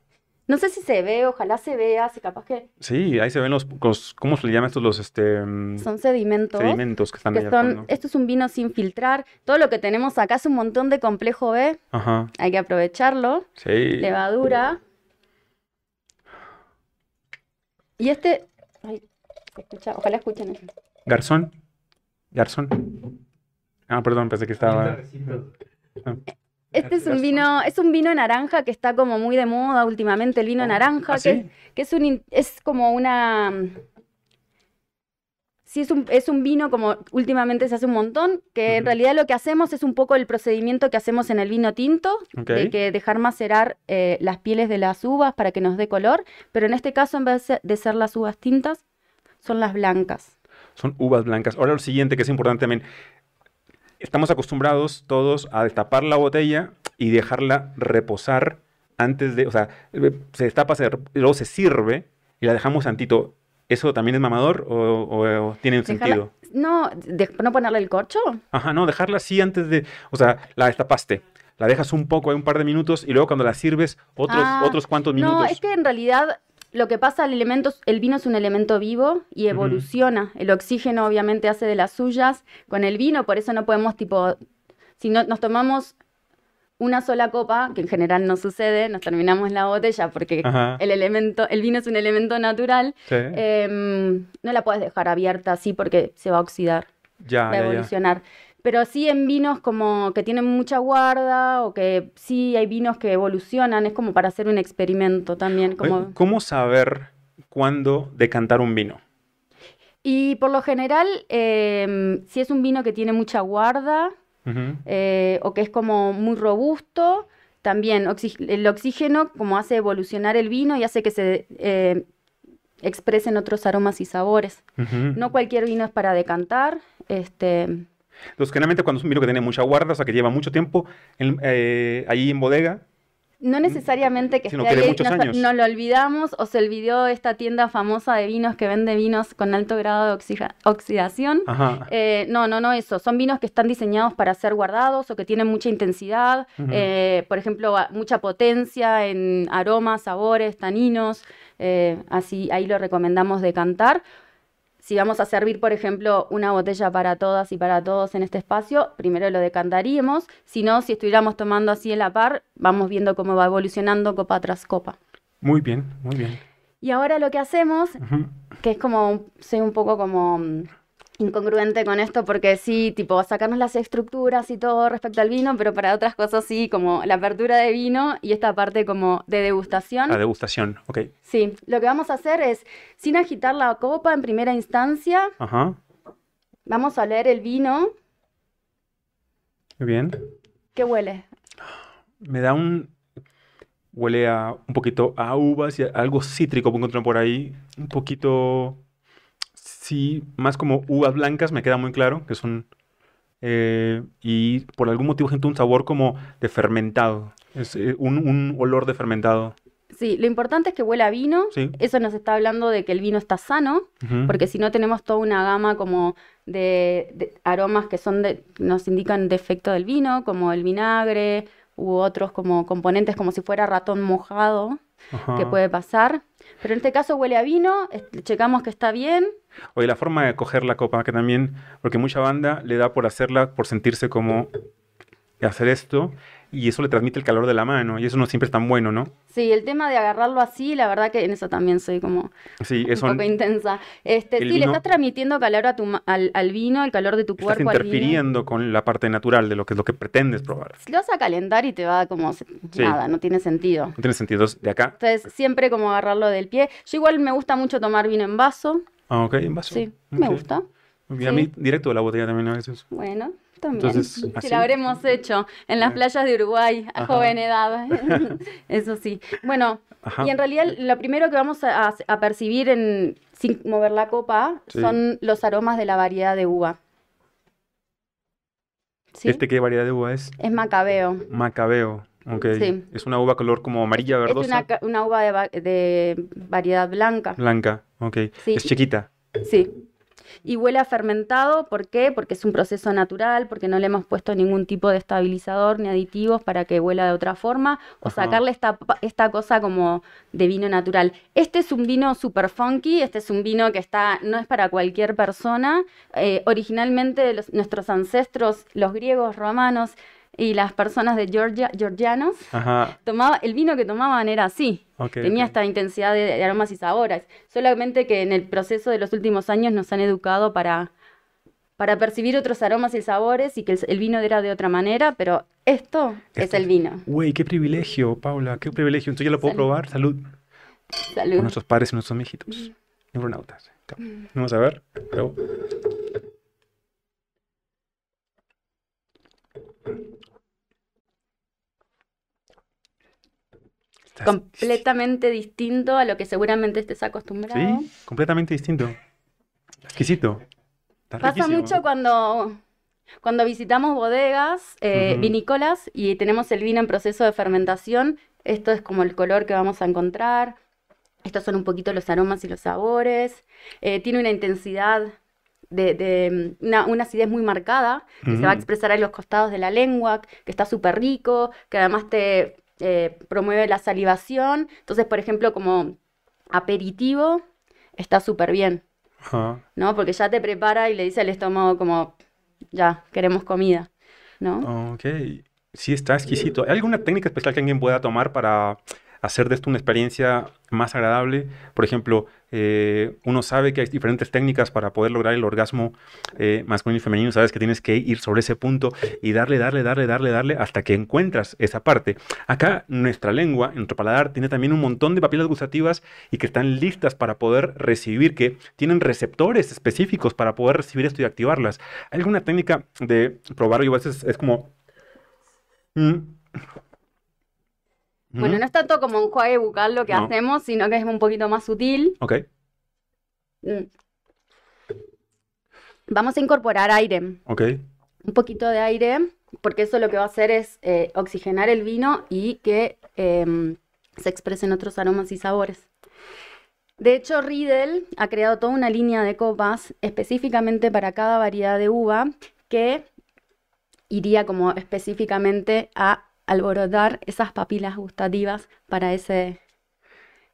No sé si se ve, ojalá se vea, si capaz que... Sí, ahí se ven los, ¿cómo se le llaman estos los, este... Mm, son sedimentos. Sedimentos que están que son, Esto es un vino sin filtrar. Todo lo que tenemos acá es un montón de complejo B. Ajá. Hay que aprovecharlo. Sí. Levadura. Y este... Ay, escucha, ojalá escuchen eso. Garzón. Garzón. Ah, perdón, pensé que estaba... Este es un vino, es un vino naranja que está como muy de moda últimamente, el vino oh, naranja, ¿ah, que, es un es como una sí es un, es un vino como últimamente se hace un montón, que en realidad lo que hacemos es un poco el procedimiento que hacemos en el vino tinto, de que dejar macerar eh, las pieles de las uvas para que nos dé color, pero en este caso en vez de ser las uvas tintas, son las blancas. Son uvas blancas. Ahora lo siguiente que es importante también, estamos acostumbrados todos a destapar la botella y dejarla reposar antes de, o sea, se destapa, se, luego se sirve y la dejamos tantito. ¿Eso también es mamador o, tiene un sentido? No, ¿no ponerle el corcho? Ajá, no, dejarla así antes de, o sea, la destapaste, la dejas un poco, un par de minutos y luego cuando la sirves otros, ah, otros cuantos minutos. No, es que en realidad lo que pasa, el, elemento, el vino es un elemento vivo y evoluciona. El oxígeno obviamente hace de las suyas con el vino, por eso no podemos tipo, si no, nos tomamos una sola copa, que en general no sucede, nos terminamos la botella porque el elemento, el vino es un elemento natural, em, no la puedes dejar abierta así porque se va a oxidar, ya, va a evolucionar. Pero sí en vinos como que tienen mucha guarda o que sí hay vinos que evolucionan, es como para hacer un experimento también. Como... ¿Cómo saber cuándo decantar un vino? Y por lo general, em, si es un vino que tiene mucha guarda eh, o que es como muy robusto, también el oxígeno como hace evolucionar el vino y hace que se eh, expresen otros aromas y sabores. No cualquier vino es para decantar. Este, entonces, generalmente cuando es un vino que tiene mucha guarda, o sea, que lleva mucho tiempo eh, ahí en bodega. No necesariamente que esté ahí, no, lo olvidamos o se olvidó esta tienda famosa de vinos que vende vinos con alto grado de oxidación. Eh, no, no, no eso. Son vinos que están diseñados para ser guardados o que tienen mucha intensidad, eh, por ejemplo, mucha potencia en aromas, sabores, taninos. así ahí lo recomendamos decantar si vamos a servir, por ejemplo, una botella para todas y para todos en este espacio, primero lo decantaríamos. Si no, si estuviéramos tomando así en la par, vamos viendo cómo va evolucionando copa tras copa. Muy bien, muy bien. Y ahora lo que hacemos, que es como, sé un poco como mm, incongruente con esto porque sí, tipo, sacarnos las estructuras y todo respecto al vino, pero para otras cosas sí, como la apertura de vino y esta parte como de degustación. La degustación, ok. Sí, lo que vamos a hacer es, sin agitar la copa en primera instancia, vamos a leer el vino. Muy bien. ¿Qué huele? Me da un... Huele a un poquito a uvas y algo cítrico, puedo encontrar por ahí. Un poquito sí, más como uvas blancas, me queda muy claro, que son... Eh, y por algún motivo siento un sabor como de fermentado, es eh, un, olor de fermentado. Sí, lo importante es que huela a vino. Eso nos está hablando de que el vino está sano, porque si no tenemos toda una gama como de, aromas que son de, nos indican defecto del vino, como el vinagre u otros como componentes como si fuera ratón mojado, que puede pasar. Pero en este caso huele a vino, checamos que está bien. Oye, la forma de coger la copa, que también, porque mucha banda le da por hacerla, por sentirse como hacer esto, y eso le transmite el calor de la mano, y eso no siempre es tan bueno, ¿no? Sí, el tema de agarrarlo así, la verdad que en eso también soy como sí, un poco intensa. Este, sí, le estás transmitiendo calor a tu, al, vino, el calor de tu cuerpo. Estás interfiriendo con la parte natural de lo que es lo que pretendes probar. Lo vas a calentar y te va como nada, no tiene sentido. No tiene sentido de acá. Entonces, siempre como agarrarlo del pie. Yo igual me gusta mucho tomar vino en vaso. Ah, ok, en vaso. Sí, me gusta. Y a mí directo de la botella también a veces. Bueno, también. si lo habremos hecho en las playas de Uruguay a joven edad. Eso sí. Bueno, y en realidad lo primero que vamos a, percibir en, sin mover la copa son los aromas de la variedad de uva. ¿Este qué variedad de uva es? Es macabeo. Macabeo. Ok. Es una uva color como amarilla, verdosa. Es una, uva de, de, variedad blanca. Blanca, ok. Es chiquita. Sí y huele a fermentado. ¿Por qué? Porque es un proceso natural, porque no le hemos puesto ningún tipo de estabilizador ni aditivos para que huela de otra forma o sacarle esta, esta cosa como de vino natural. Este es un vino super funky, este es un vino que está, no es para cualquier persona. Eh, originalmente nuestros ancestros, los griegos, romanos, y las personas de Georgia, georgianos, tomaba, el vino que tomaban era así. Tenía esta intensidad de, aromas y sabores. Solamente que en el proceso de los últimos años nos han educado para, para percibir otros aromas y sabores y que el, vino era de otra manera, pero esto, es el vino. Güey, qué privilegio, Paula, qué privilegio. Entonces ya lo puedo probar. Salud. Salud. Con nuestros padres y nuestros mijitos. Neuronautas. Vamos a ver. Completamente distinto a lo que seguramente estés acostumbrado. Sí, completamente distinto. Exquisito. Pasa mucho cuando, cuando visitamos bodegas eh, vinícolas y tenemos el vino en proceso de fermentación. Esto es como el color que vamos a encontrar. Estos son un poquito los aromas y los sabores. Eh, tiene una intensidad de, una, acidez muy marcada que se va a expresar en los costados de la lengua, que está súper rico, que además te eh, promueve la salivación. Entonces, por ejemplo, como aperitivo, está súper bien. ¿No? Porque ya te prepara y le dice al estómago como, ya, queremos comida, ¿no? Ok. Sí, está exquisito. ¿Hay alguna técnica especial que alguien pueda tomar para hacer de esto una experiencia más agradable. Por ejemplo, eh, uno sabe que hay diferentes técnicas para poder lograr el orgasmo eh, masculino y femenino. Sabes que tienes que ir sobre ese punto y darle, darle, darle, darle, darle hasta que encuentras esa parte. Acá nuestra lengua, nuestro paladar, tiene también un montón de papilas gustativas y que están listas para poder recibir, que tienen receptores específicos para poder recibir esto y activarlas. ¿Hay alguna técnica de probarlo? Y a veces es como... Mm, bueno, no es tanto como un juego bucal lo que hacemos, sino que es un poquito más sutil. Ok. Mm. Vamos a incorporar aire. Ok. Un poquito de aire, porque eso lo que va a hacer es eh, oxigenar el vino y que em, se expresen otros aromas y sabores. De hecho, Riedel ha creado toda una línea de copas específicamente para cada variedad de uva que iría como específicamente a alborotar esas papilas gustativas para ese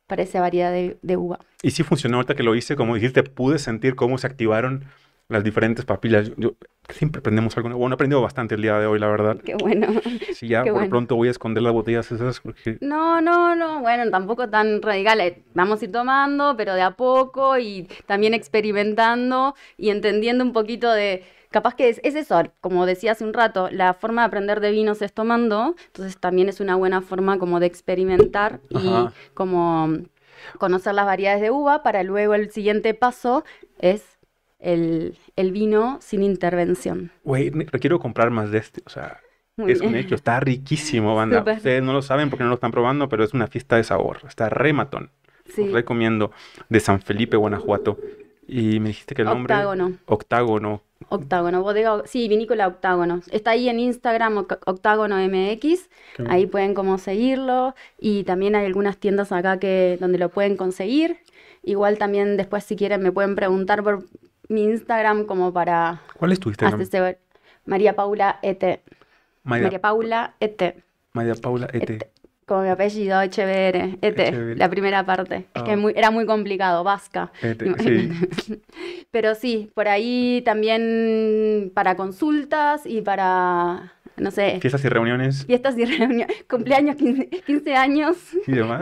para esa variedad de, uva. Y sí funcionó ahorita que lo hice, como dijiste, pude sentir cómo se activaron las diferentes papilas. Yo, siempre aprendemos algo Bueno, he aprendido bastante el día de hoy, la verdad. Qué bueno. Sí, ya por pronto voy a esconder las botellas esas. No, no, no. Bueno, tampoco tan radical. Eh, vamos a ir tomando, pero de a poco y también experimentando y entendiendo un poquito de capaz que es, eso, como decía hace un rato, la forma de aprender de vinos es tomando, entonces también es una buena forma como de experimentar y como conocer las variedades de uva para luego el siguiente paso es el, vino sin intervención. Güey, requiero comprar más de este, o sea... es un hecho, está riquísimo, banda. Ustedes no lo saben porque no lo están probando, pero es una fiesta de sabor. Está rematón. Sí. recomiendo de San Felipe, Guanajuato. Y me dijiste que el nombre. Octágono. Octágono. Octágono, bodega, sí, vinícola Octágono. Está ahí en Instagram Octágono MX, ahí pueden como seguirlo y también hay algunas tiendas acá que donde lo pueden conseguir. Igual también después si quieren me pueden preguntar por mi Instagram como para ¿Cuál es tu Instagram? María Paula ET. María, Paula ET. María Paula ET como mi apellido, HBR, ET, la primera parte. Es que ah. era muy complicado, vasca. Pero sí, por ahí también para consultas y para, no sé. Fiestas y reuniones. Fiestas y reuniones, cumpleaños, 15, años,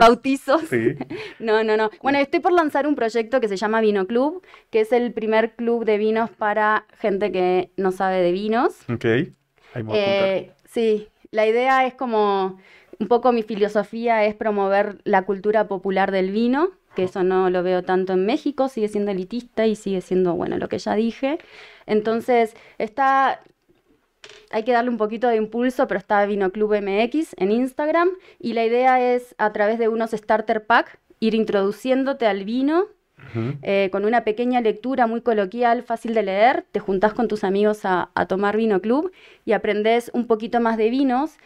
bautizos. Sí. No, no, no. Bueno, estoy por lanzar un proyecto que se llama Vino Club, que es el primer club de vinos para gente que no sabe de vinos. Ok, ahí eh, Sí, la idea es como un poco mi filosofía es promover la cultura popular del vino, que eso no lo veo tanto en México, sigue siendo elitista y sigue siendo, bueno, lo que ya dije. Entonces, está, hay que darle un poquito de impulso, pero está Vino Club MX en Instagram y la idea es a través de unos starter pack ir introduciéndote al vino eh, con una pequeña lectura muy coloquial, fácil de leer, te juntás con tus amigos a, a tomar vino club y aprendes un poquito más de vinos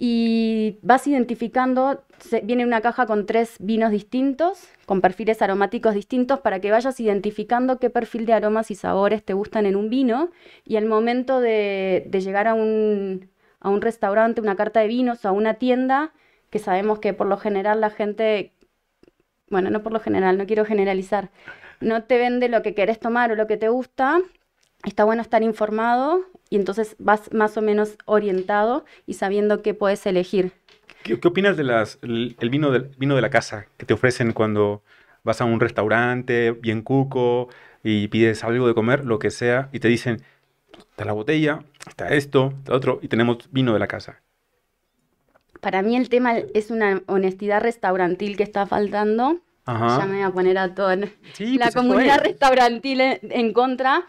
y vas identificando, viene una caja con tres vinos distintos, con perfiles aromáticos distintos, para que vayas identificando qué perfil de aromas y sabores te gustan en un vino, y al momento de, llegar a un, a un restaurante, una carta de vinos o a una tienda, que sabemos que por lo general la gente, bueno, no por lo general, no quiero generalizar, no te vende lo que querés tomar o lo que te gusta, está bueno estar informado y entonces vas más o menos orientado y sabiendo qué puedes elegir. ¿Qué, opinas del el vino, del vino de la casa que te ofrecen cuando vas a un restaurante bien cuco y pides algo de comer, lo que sea, y te dicen, está la botella, está esto, está otro, y tenemos vino de la casa? Para mí el tema es una honestidad restaurantil que está faltando ya me voy a poner a toda la pues comunidad restaurantil en, contra.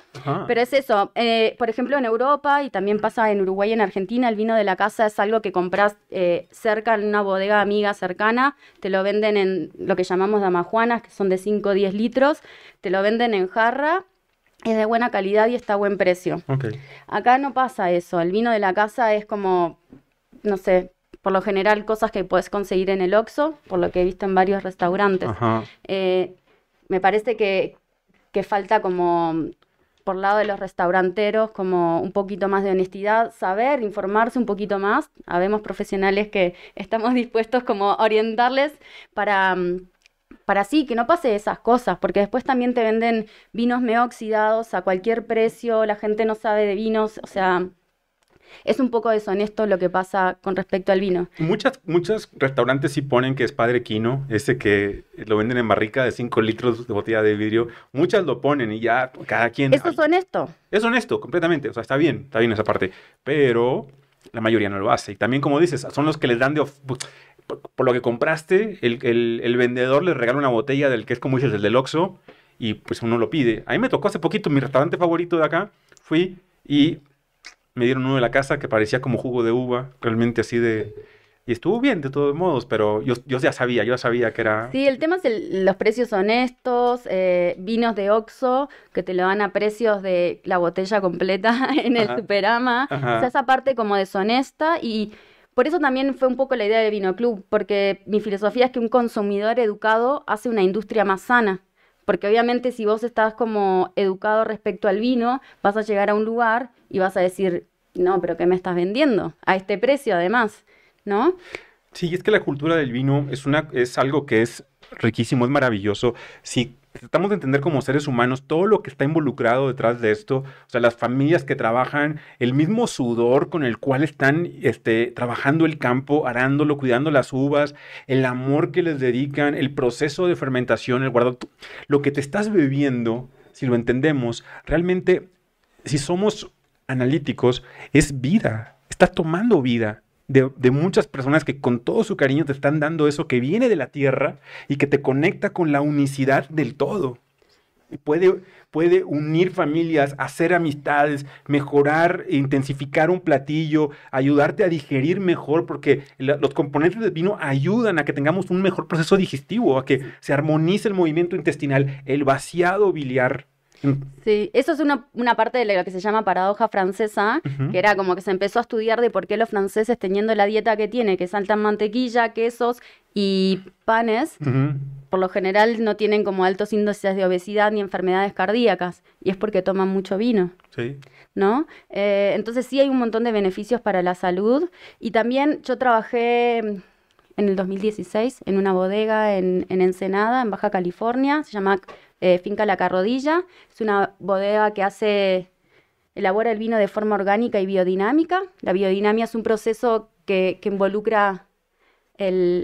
Pero es eso. Eh, por ejemplo, en Europa y también pasa en Uruguay y en Argentina, el vino de la casa es algo que compras eh, cerca en una bodega amiga cercana. Te lo venden en lo que llamamos damajuanas, que son de 5 o 10 litros. Te lo venden en jarra. Es de buena calidad y está a buen precio. Acá no pasa eso. El vino de la casa es como, no sé, por lo general cosas que puedes conseguir en el Oxxo, por lo que he visto en varios restaurantes. Eh, me parece que, falta como por lado de los restauranteros como un poquito más de honestidad, saber, informarse un poquito más. Habemos profesionales que estamos dispuestos como a orientarles para, para sí, que no pase esas cosas, porque después también te venden vinos medio oxidados a cualquier precio, la gente no sabe de vinos, o sea, es un poco deshonesto lo que pasa con respecto al vino. Muchas, muchos restaurantes sí ponen que es Padre Quino, ese que lo venden en barrica de 5 litros de botella de vidrio. Muchas lo ponen y ya cada quien... Eso es honesto. Es honesto, completamente. O sea, está bien, está bien esa parte. Pero la mayoría no lo hace. Y también, como dices, son los que les dan de... Por, lo que compraste, el, vendedor les regala una botella del que es como dices, el del Oxxo, y pues uno lo pide. A mí me tocó hace poquito, mi restaurante favorito de acá, fui y me dieron uno de la casa que parecía como jugo de uva, realmente así de... Y estuvo bien de todos modos, pero yo, yo ya sabía, yo sabía que era... Sí, el tema es los precios honestos, eh, vinos de Oxxo, que te lo dan a precios de la botella completa en el Superama. O sea, esa parte como deshonesta y... Por eso también fue un poco la idea de Vino Club, porque mi filosofía es que un consumidor educado hace una industria más sana. Porque obviamente si vos estás como educado respecto al vino, vas a llegar a un lugar y vas a decir, no, pero ¿qué me estás vendiendo? A este precio además, ¿no? Sí, es que la cultura del vino es, una, es algo que es riquísimo, es maravilloso. Si tratamos de entender como seres humanos todo lo que está involucrado detrás de esto, o sea, las familias que trabajan, el mismo sudor con el cual están este, trabajando el campo, arándolo, cuidando las uvas, el amor que les dedican, el proceso de fermentación, el guardado, lo que te estás bebiendo, si lo entendemos, realmente, si somos analíticos, es vida, estás tomando vida. De, muchas personas que con todo su cariño te están dando eso que viene de la tierra y que te conecta con la unicidad del todo. Puede, puede unir familias, hacer amistades, mejorar, intensificar un platillo, ayudarte a digerir mejor, porque los componentes del vino ayudan a que tengamos un mejor proceso digestivo, a que se armonice el movimiento intestinal, el vaciado biliar Sí, eso es una, parte de lo que se llama paradoja francesa, que era como que se empezó a estudiar de por qué los franceses, teniendo la dieta que tiene, que saltan mantequilla, quesos y panes, por lo general no tienen como altos índices de obesidad ni enfermedades cardíacas, y es porque toman mucho vino. Sí. ¿No? Eh, entonces sí hay un montón de beneficios para la salud. Y también yo trabajé en el 2016 en una bodega en, en Ensenada, en Baja California, se llama eh, Finca La Carrodilla. Es una bodega que hace, elabora el vino de forma orgánica y biodinámica. La biodinamia es un proceso que, involucra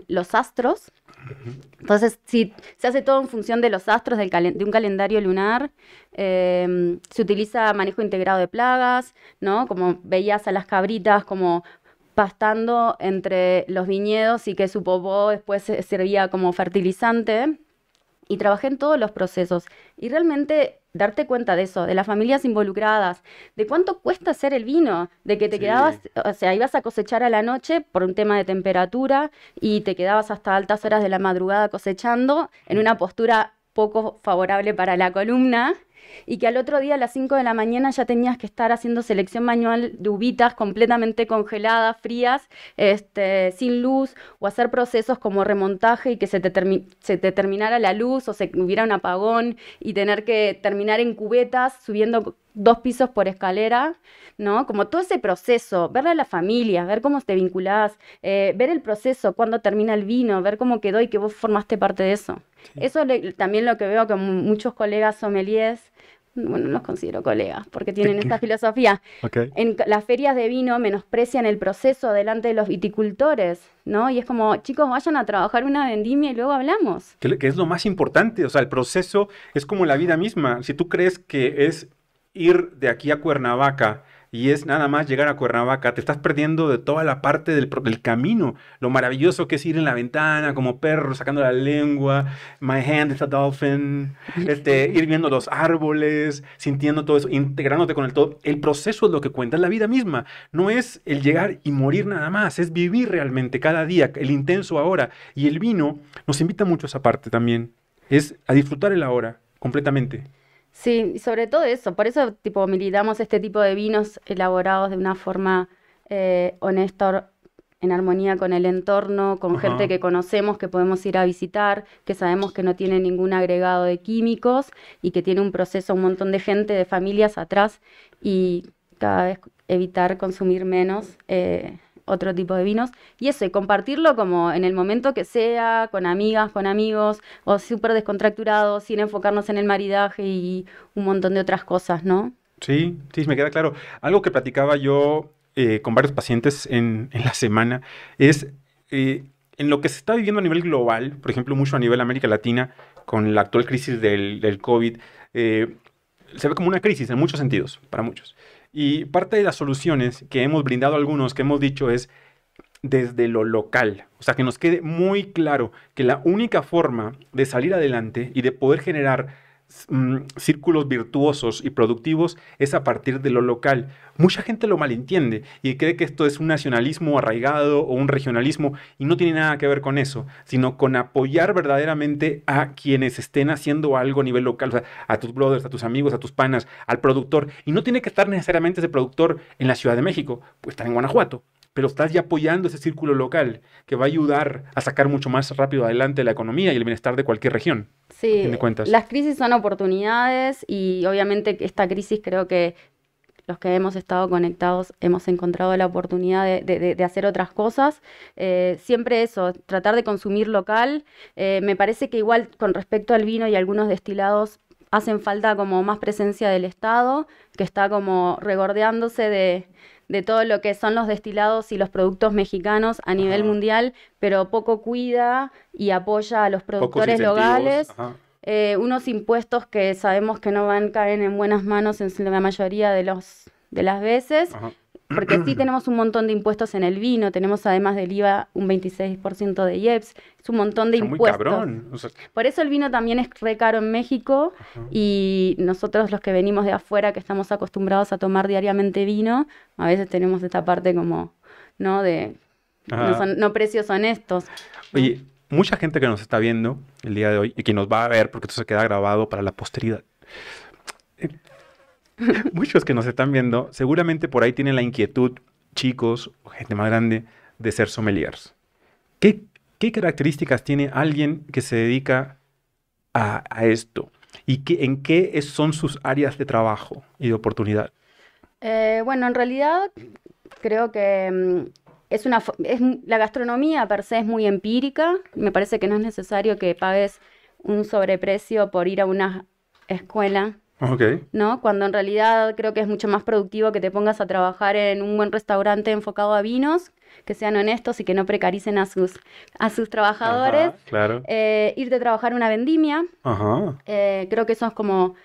los astros. Entonces, si se hace todo en función de los astros de un calendario lunar. Em, se utiliza manejo integrado de plagas, ¿no? Como veías a las cabritas como pastando entre los viñedos y que su popó después servía como fertilizante y trabajé en todos los procesos. Y realmente darte cuenta de eso, de las familias involucradas, de cuánto cuesta hacer el vino, de que te quedabas, o sea, ibas a cosechar a la noche por un tema de temperatura y te quedabas hasta altas horas de la madrugada cosechando en una postura poco favorable para la columna y que al otro día a las 5 de la mañana ya tenías que estar haciendo selección manual de uvitas completamente congeladas, frías, este, sin luz, o hacer procesos como remontaje y que se te, se te terminara la luz o se hubiera un apagón y tener que terminar en cubetas subiendo dos pisos por escalera, ¿no? Como todo ese proceso, ver a la familia, ver cómo te vinculás, eh, ver el proceso, cuando termina el vino, ver cómo quedó y que vos formaste parte de eso. Eso también lo que veo que muchos colegas sommeliers bueno, no los considero colegas, porque tienen esta filosofía. En las ferias de vino menosprecian el proceso delante de los viticultores, ¿no? Y es como, chicos, vayan a trabajar una vendimia y luego hablamos. Que, que es lo más importante, o sea, el proceso es como la vida misma. Si tú crees que es ir de aquí a Cuernavaca y es nada más llegar a Cuernavaca, te estás perdiendo de toda la parte del, camino, lo maravilloso que es ir en la ventana como perro sacando la lengua, my hand is a dolphin, este, ir viendo los árboles, sintiendo todo eso, integrándote con el todo. El proceso es lo que cuenta, es la vida misma, no es el llegar y morir nada más, es vivir realmente cada día, el intenso ahora. Y el vino nos invita mucho a esa parte también, es a disfrutar el ahora completamente. Sí, y sobre todo eso, por eso tipo militamos este tipo de vinos elaborados de una forma eh, honesta, en armonía con el entorno, con gente que conocemos, que podemos ir a visitar, que sabemos que no tiene ningún agregado de químicos y que tiene un proceso, un montón de gente, de familias atrás y cada vez evitar consumir menos. Eh, otro tipo de vinos. Y eso, y compartirlo como en el momento que sea, con amigas, con amigos, o súper descontracturado, sin enfocarnos en el maridaje y un montón de otras cosas, ¿no? Sí, sí, me queda claro. Algo que platicaba yo eh, con varios pacientes en, la semana es eh, en lo que se está viviendo a nivel global, por ejemplo, mucho a nivel América Latina, con la actual crisis del, COVID, eh, se ve como una crisis en muchos sentidos, para muchos. Y parte de las soluciones que hemos brindado algunos, que hemos dicho es desde lo local. O sea, que nos quede muy claro que la única forma de salir adelante y de poder generar círculos virtuosos y productivos es a partir de lo local. Mucha gente lo malentiende y cree que esto es un nacionalismo arraigado o un regionalismo y no tiene nada que ver con eso, sino con apoyar verdaderamente a quienes estén haciendo algo a nivel local, a tus brothers, a tus amigos, a tus panas, al productor. Y no tiene que estar necesariamente ese productor en la Ciudad de México, puede estar en Guanajuato pero estás ya apoyando ese círculo local que va a ayudar a sacar mucho más rápido adelante la economía y el bienestar de cualquier región. Sí, las crisis son oportunidades y obviamente esta crisis creo que los que hemos estado conectados hemos encontrado la oportunidad de, hacer otras cosas. Eh, siempre eso, tratar de consumir local. Eh, me parece que igual con respecto al vino y algunos destilados hacen falta como más presencia del Estado, que está como regordeándose de, de todo lo que son los destilados y los productos mexicanos a nivel mundial, pero poco cuida y apoya a los productores locales. Eh, unos impuestos que sabemos que no van a caer en buenas manos en la mayoría de, los, de las veces porque sí tenemos un montón de impuestos en el vino, tenemos además del IVA un 26% de IEPS, es un montón de impuestos. Muy cabrón. Por eso el vino también es re caro en México y nosotros los que venimos de afuera, que estamos acostumbrados a tomar diariamente vino, a veces tenemos esta parte como, ¿no? De no, precios honestos. Oye, mucha gente que nos está viendo el día de hoy y que nos va a ver porque esto se queda grabado para la posteridad muchos que nos están viendo, seguramente por ahí tienen la inquietud, chicos gente más grande, de ser sommeliers. ¿Qué, características tiene alguien que se dedica a, esto? ¿Y qué, en qué son sus áreas de trabajo y de oportunidad? Eh, bueno, en realidad creo que mm, es una, la gastronomía per se es muy empírica. Me parece que no es necesario que pagues un sobreprecio por ir a una escuela ¿No? Cuando en realidad creo que es mucho más productivo que te pongas a trabajar en un buen restaurante enfocado a vinos, que sean honestos y que no precaricen a sus, a sus trabajadores. claro. Eh, irte a trabajar una vendimia. Eh, creo que eso es como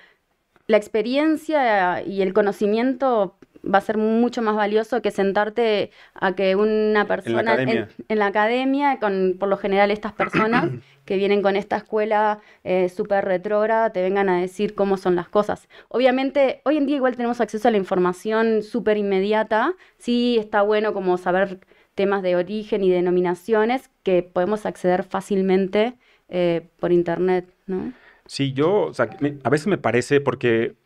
la experiencia y el conocimiento va a ser mucho más valioso que sentarte a que una persona en la academia, con por lo general estas personas que vienen con esta escuela eh, súper retrógrada, te vengan a decir cómo son las cosas. Obviamente, hoy en día igual tenemos acceso a la información súper inmediata, sí está bueno como saber temas de origen y denominaciones que podemos acceder fácilmente eh, por internet, ¿no? Sí, yo, a veces me parece porque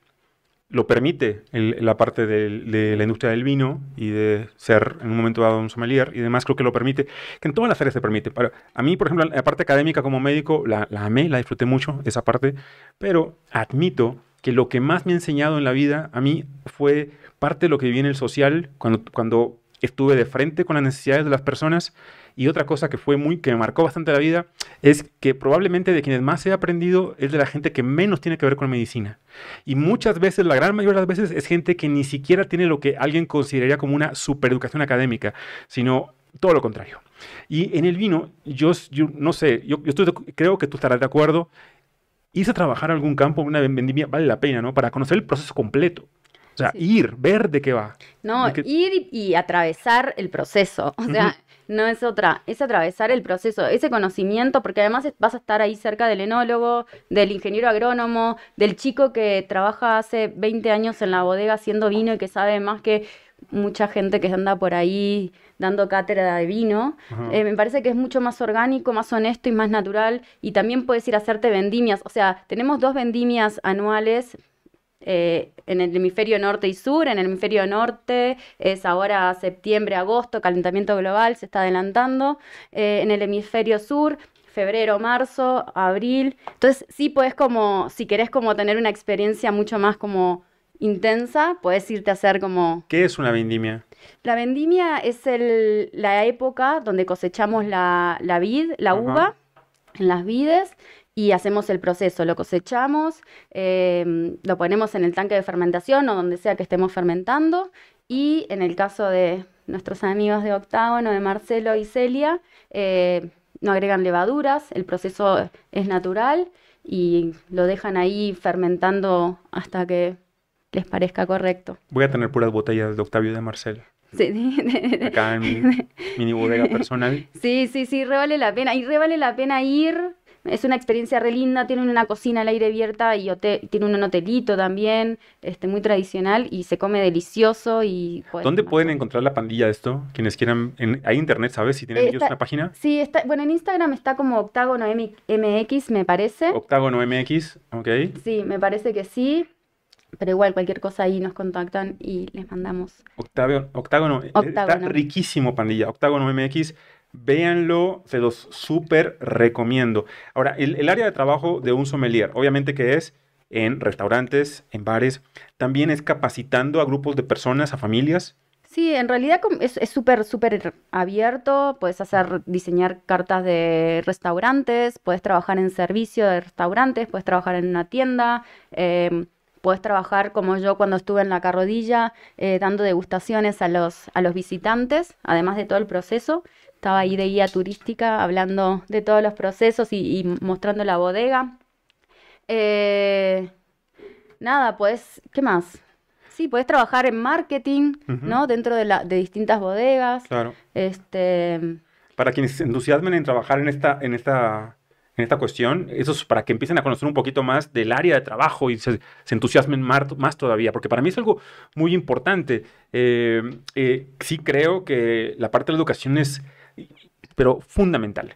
lo permite la parte de, la industria del vino y de ser en un momento dado un sommelier y demás, creo que lo permite, que en todas las áreas se permite. Para, a mí, por ejemplo, la parte académica como médico, la, la amé, la disfruté mucho, esa parte, pero admito que lo que más me ha enseñado en la vida a mí fue parte de lo que viví en el social, cuando, cuando estuve de frente con las necesidades de las personas y otra cosa que fue muy, que me marcó bastante la vida, es que probablemente de quienes más he aprendido es de la gente que menos tiene que ver con medicina. Y muchas veces, la gran mayoría de las veces, es gente que ni siquiera tiene lo que alguien consideraría como una supereducación académica, sino todo lo contrario. Y en el vino, yo, yo no sé, yo, estoy, creo que tú estarás de acuerdo, a trabajar algún campo, una vendimia, vale la pena, ¿no? Para conocer el proceso completo. O sea, ir, ver de qué va. No, ir y atravesar el proceso. O sea, no es otra, es atravesar el proceso, ese conocimiento, porque además vas a estar ahí cerca del enólogo, del ingeniero agrónomo, del chico que trabaja hace 20 años en la bodega haciendo vino y que sabe más que mucha gente que anda por ahí dando cátedra de vino. Eh, me parece que es mucho más orgánico, más honesto y más natural. Y también puedes ir a hacerte vendimias. O sea, tenemos dos vendimias anuales eh, en el hemisferio norte y sur. En el hemisferio norte es ahora septiembre, agosto, calentamiento global se está adelantando. Eh, en el hemisferio sur, febrero, marzo, abril. Entonces sí puedes como, si querés como tener una experiencia mucho más como intensa, puedes irte a hacer como... ¿Qué es una vendimia? La vendimia es el, la época donde cosechamos la, la vid, la uva, en las vides y hacemos el proceso. Lo cosechamos, em, lo ponemos en el tanque de fermentación o donde sea que estemos fermentando y en el caso de nuestros amigos de Octágono, de Marcelo y Celia, eh, no agregan levaduras, el proceso es natural y lo dejan ahí fermentando hasta que les parezca correcto. Voy a tener puras botellas de Octavio y de Marcelo. Sí. Acá en mi mini bodega personal. Sí, sí, sí, re vale la pena. Y re vale la pena ir es una experiencia re linda, tienen una cocina al aire abierta y tiene un hotelito también, este, muy tradicional y se come delicioso y... ¿Dónde pueden encontrar la pandilla de esto? Quienes quieran, en, ¿hay internet, sabes? Si tienen ellos una página. Sí, está, bueno, en Instagram está como Octágono MX, me parece. Octágono MX, ok. Sí, me parece que sí. Pero igual cualquier cosa ahí nos contactan y les mandamos. Octavio, Octágono, eh, está riquísimo pandilla. Octágono MX Véanlo, se los súper recomiendo. Ahora, el, área de trabajo de un sommelier, obviamente que es en restaurantes, en bares, también es capacitando a grupos de personas, a familias. Sí, en realidad es súper, súper abierto. Puedes hacer, diseñar cartas de restaurantes, puedes trabajar en servicio de restaurantes, puedes trabajar en una tienda, em, puedes trabajar como yo cuando estuve en la carrodilla, eh, dando degustaciones a los, a los visitantes, además de todo el proceso estaba ahí de guía turística hablando de todos los procesos y, mostrando la bodega. Eh, nada, pues, ¿qué más? Sí, puedes trabajar en marketing, ¿no? Dentro de, la, de distintas bodegas. Claro. Este... Para quienes se entusiasmen en trabajar en esta, en esta, en esta cuestión, eso es para que empiecen a conocer un poquito más del área de trabajo y se, entusiasmen más, más, todavía, porque para mí es algo muy importante. Eh, eh, sí creo que la parte de la educación es pero fundamental.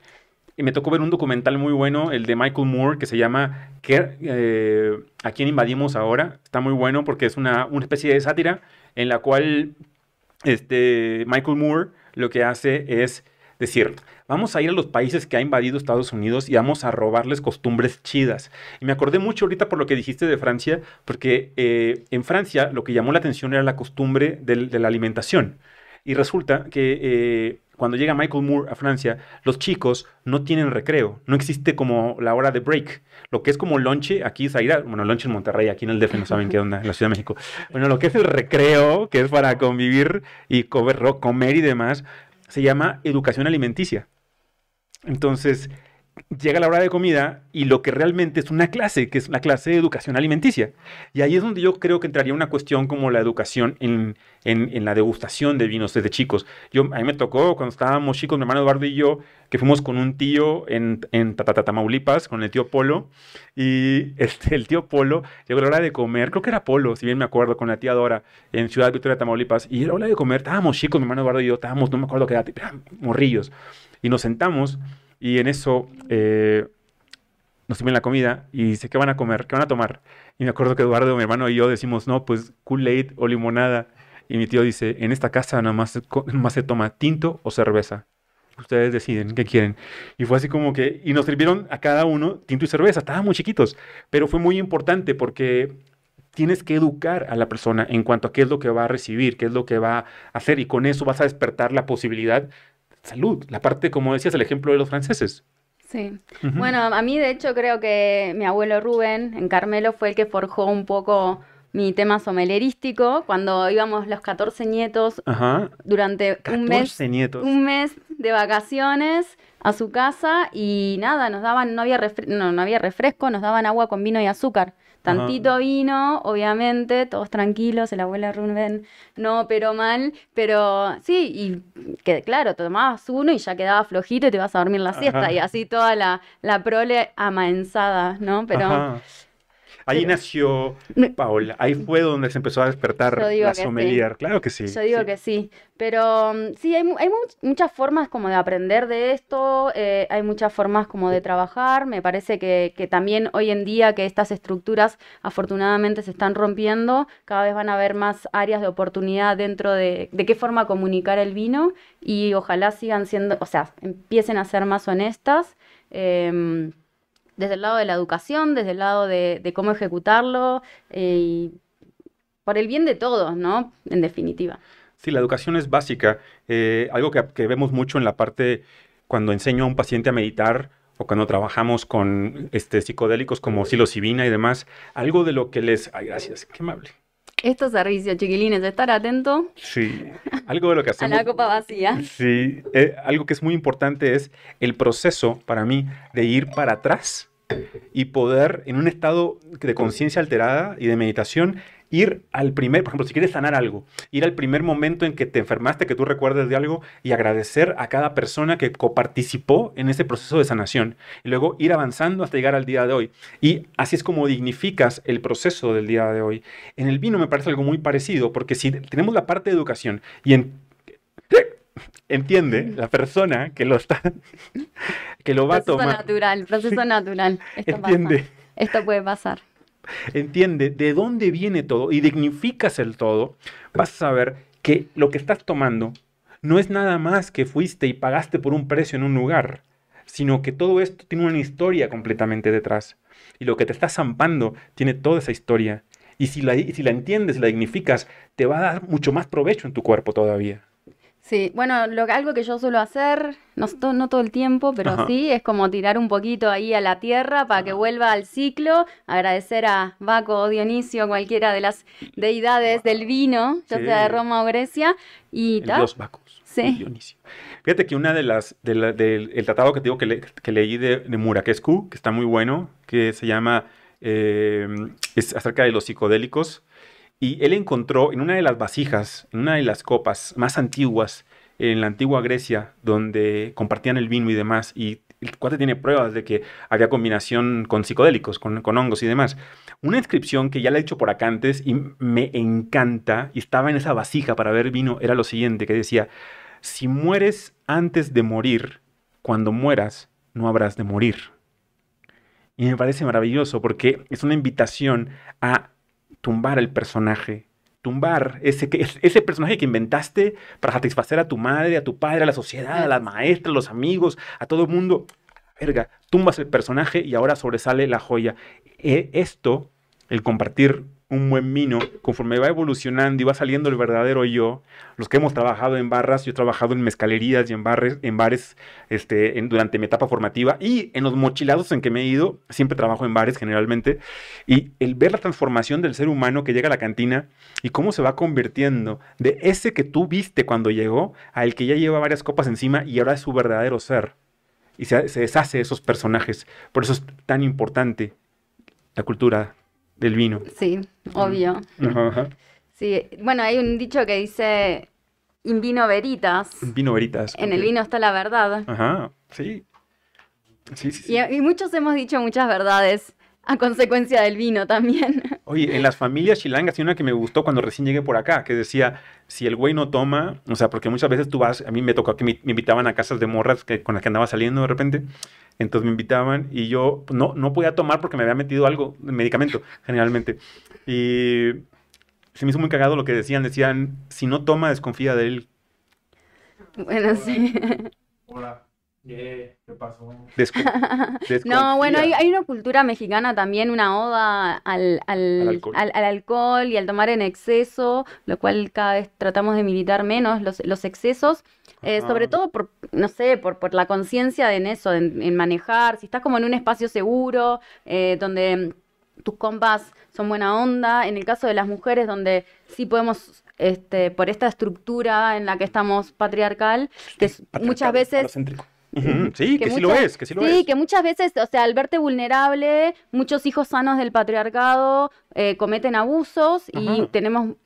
Y me tocó ver un documental muy bueno, el de Michael Moore, que se llama eh, ¿A quién invadimos ahora? Está muy bueno porque es una, una especie de sátira en la cual este, Michael Moore lo que hace es decir, vamos a ir a los países que ha invadido Estados Unidos y vamos a robarles costumbres chidas. Y me acordé mucho ahorita por lo que dijiste de Francia, porque eh, en Francia lo que llamó la atención era la costumbre de la alimentación. Y resulta que eh, cuando llega Michael Moore a Francia, los chicos no tienen recreo, no existe como la hora de break. Lo que es como lonche, aquí ir bueno, lonche en Monterrey, aquí en el DF no saben qué onda, en la Ciudad de México. Bueno, lo que es el recreo, que es para convivir y comer, comer y demás, se llama educación alimenticia. Entonces, llega la hora de comida y lo que realmente es una clase, que es la clase de educación alimenticia. Y ahí es donde yo creo que entraría una cuestión como la educación en, en, la degustación de vinos desde chicos. Yo, a mí me tocó cuando estábamos chicos, mi hermano Eduardo y yo, que fuimos con un tío en, en Tamaulipas, con el tío Polo, y este, el tío Polo llegó la hora de comer, creo que era Polo, si bien me acuerdo, con la tía Dora, en Ciudad Victoria, Tamaulipas, y era hora de comer, estábamos chicos, mi hermano Eduardo y yo, estábamos, no me acuerdo qué edad, morrillos, y nos sentamos, y en eso eh, nos sirven la comida y dice, ¿qué van a comer? ¿Qué van a tomar? Y me acuerdo que Eduardo, mi hermano y yo decimos, no, pues Kool-Aid o limonada. Y mi tío dice, en esta casa nada más, más se toma tinto o cerveza. Ustedes deciden qué quieren. Y fue así como que, y nos sirvieron a cada uno tinto y cerveza. Estaban muy chiquitos, pero fue muy importante porque tienes que educar a la persona en cuanto a qué es lo que va a recibir, qué es lo que va a hacer, y con eso vas a despertar la posibilidad salud, la parte, como decías, el ejemplo de los franceses. Sí. Bueno, a mí de hecho creo que mi abuelo Rubén en Carmelo fue el que forjó un poco mi tema somelerístico cuando íbamos los 14 nietos durante un mes, un mes de vacaciones a su casa y nada, nos daban, no había, no, no había refresco, nos daban agua con vino y azúcar. Tantito vino, obviamente, todos tranquilos, el abuelo Rubén no pero mal, pero sí, y que claro, tomabas uno y ya quedaba flojito y te vas a dormir la siesta, y así toda la, la prole amaenzada, ¿no? Pero Ahí nació Paola, ahí fue donde se empezó a despertar la sommelier, claro que sí. Yo digo que sí, pero mm, sí, hay, muchas formas como de aprender de esto, eh, hay muchas formas como de trabajar, me parece que, también hoy en día que estas estructuras afortunadamente se están rompiendo, cada vez van a haber más áreas de oportunidad dentro de, de qué forma comunicar el vino y ojalá sigan siendo, o sea, empiecen a ser más honestas. Em, desde el lado de la educación, desde el lado de, cómo ejecutarlo, eh, y por el bien de todos, ¿no? En definitiva. Sí, la educación es básica. Eh, algo que, vemos mucho en la parte cuando enseño a un paciente a meditar o cuando trabajamos con este, psicodélicos como psilocibina y demás, algo de lo que les... Ay, gracias, qué amable. Estos servicios, chiquilines, estar atento. Sí, algo de lo que hacemos. a la copa vacía. Sí, eh, algo que es muy importante es el proceso para mí de ir para atrás y poder, en un estado de conciencia alterada y de meditación, ir al primer, por ejemplo, si quieres sanar algo, ir al primer momento en que te enfermaste, que tú recuerdes de algo y agradecer a cada persona que coparticipó en ese proceso de sanación. Y luego ir avanzando hasta llegar al día de hoy. Y así es como dignificas el proceso del día de hoy. En el vino me parece algo muy parecido, porque si tenemos la parte de educación y entiende la persona que lo está que lo va a tomar proceso natural proceso natural esto entiende esto puede pasar entiende de dónde viene todo y dignificas el todo, vas a saber que lo que estás tomando no es nada más que fuiste y pagaste por un precio en un lugar, sino que todo esto tiene una historia completamente detrás. Y lo que te está zampando tiene toda esa historia. Y si la, si la entiendes, la dignificas, te va a dar mucho más provecho en tu cuerpo todavía. Sí, bueno, lo, algo que yo suelo hacer, no, no todo el tiempo, pero sí, es como tirar un poquito ahí a la tierra para que vuelva al ciclo, agradecer a Baco o Dionisio, cualquiera de las deidades del vino, ya sea de Roma o Grecia, y tal. Dios Bacos. Sí. Dionisio. Fíjate que una de las, del tratado que digo que, que leí de, de Murakescu, que está muy bueno, que se llama, eh, es acerca de los psicodélicos, y él encontró en una de las vasijas, en una de las copas más antiguas, en la antigua Grecia, donde compartían el vino y demás, y el cuate tiene pruebas de que había combinación con psicodélicos, con, hongos y demás. Una inscripción que ya le he hecho por acá antes y me encanta, y estaba en esa vasija para ver vino, era lo siguiente, que decía, si mueres antes de morir, cuando mueras, no habrás de morir. Y me parece maravilloso porque es una invitación a tumbar el personaje, tumbar ese, ese personaje que inventaste para satisfacer a tu madre, a tu padre, a la sociedad, a las maestras, a los amigos, a todo el mundo. Verga, tumbas el personaje y ahora sobresale la joya. E, esto, el compartir un buen vino, conforme va evolucionando y va saliendo el verdadero yo, los que hemos trabajado en barras, yo he trabajado en mezcalerías y en bares, en bares este, durante mi etapa formativa y en los mochilados en que me he ido, siempre trabajo en bares generalmente, y el ver la transformación del ser humano que llega a la cantina y cómo se va convirtiendo de ese que tú viste cuando llegó al que ya lleva varias copas encima y ahora es su verdadero ser. Y se, deshace de esos personajes. Por eso es tan importante la cultura del vino. Sí, obvio. Sí, bueno, hay un dicho que dice in vino veritas. In vino veritas. En el vino está la verdad. Ajá, sí. Sí, sí, Y, muchos hemos dicho muchas verdades a consecuencia del vino también. Oye, en las familias chilangas hay una que me gustó cuando recién llegué por acá, que decía, si el güey no toma, o sea, porque muchas veces tú vas, a mí me tocó que me, invitaban a casas de morras que, con las que andaba saliendo de repente, entonces me invitaban y yo no, no podía tomar porque me había metido algo, medicamento, generalmente. Y se me hizo muy cagado lo que decían, decían, si no toma, desconfía de él. Bueno, sí. Hola. ¿Qué pasó? no, bueno, hay, una cultura mexicana también, una oda al, alcohol. y al tomar en exceso, lo cual cada vez tratamos de militar menos los, excesos, eh, sobre todo por, no sé, por, por la conciencia en eso, en, manejar, si estás como en un espacio seguro, eh, donde tus compas son buena onda, en el caso de las mujeres, donde sí podemos este, por esta estructura en la que estamos patriarcal, que muchas veces Sí, que, sí lo es, que sí lo sí, que muchas veces, o sea, al verte vulnerable, muchos hijos sanos del patriarcado eh, cometen abusos y tenemos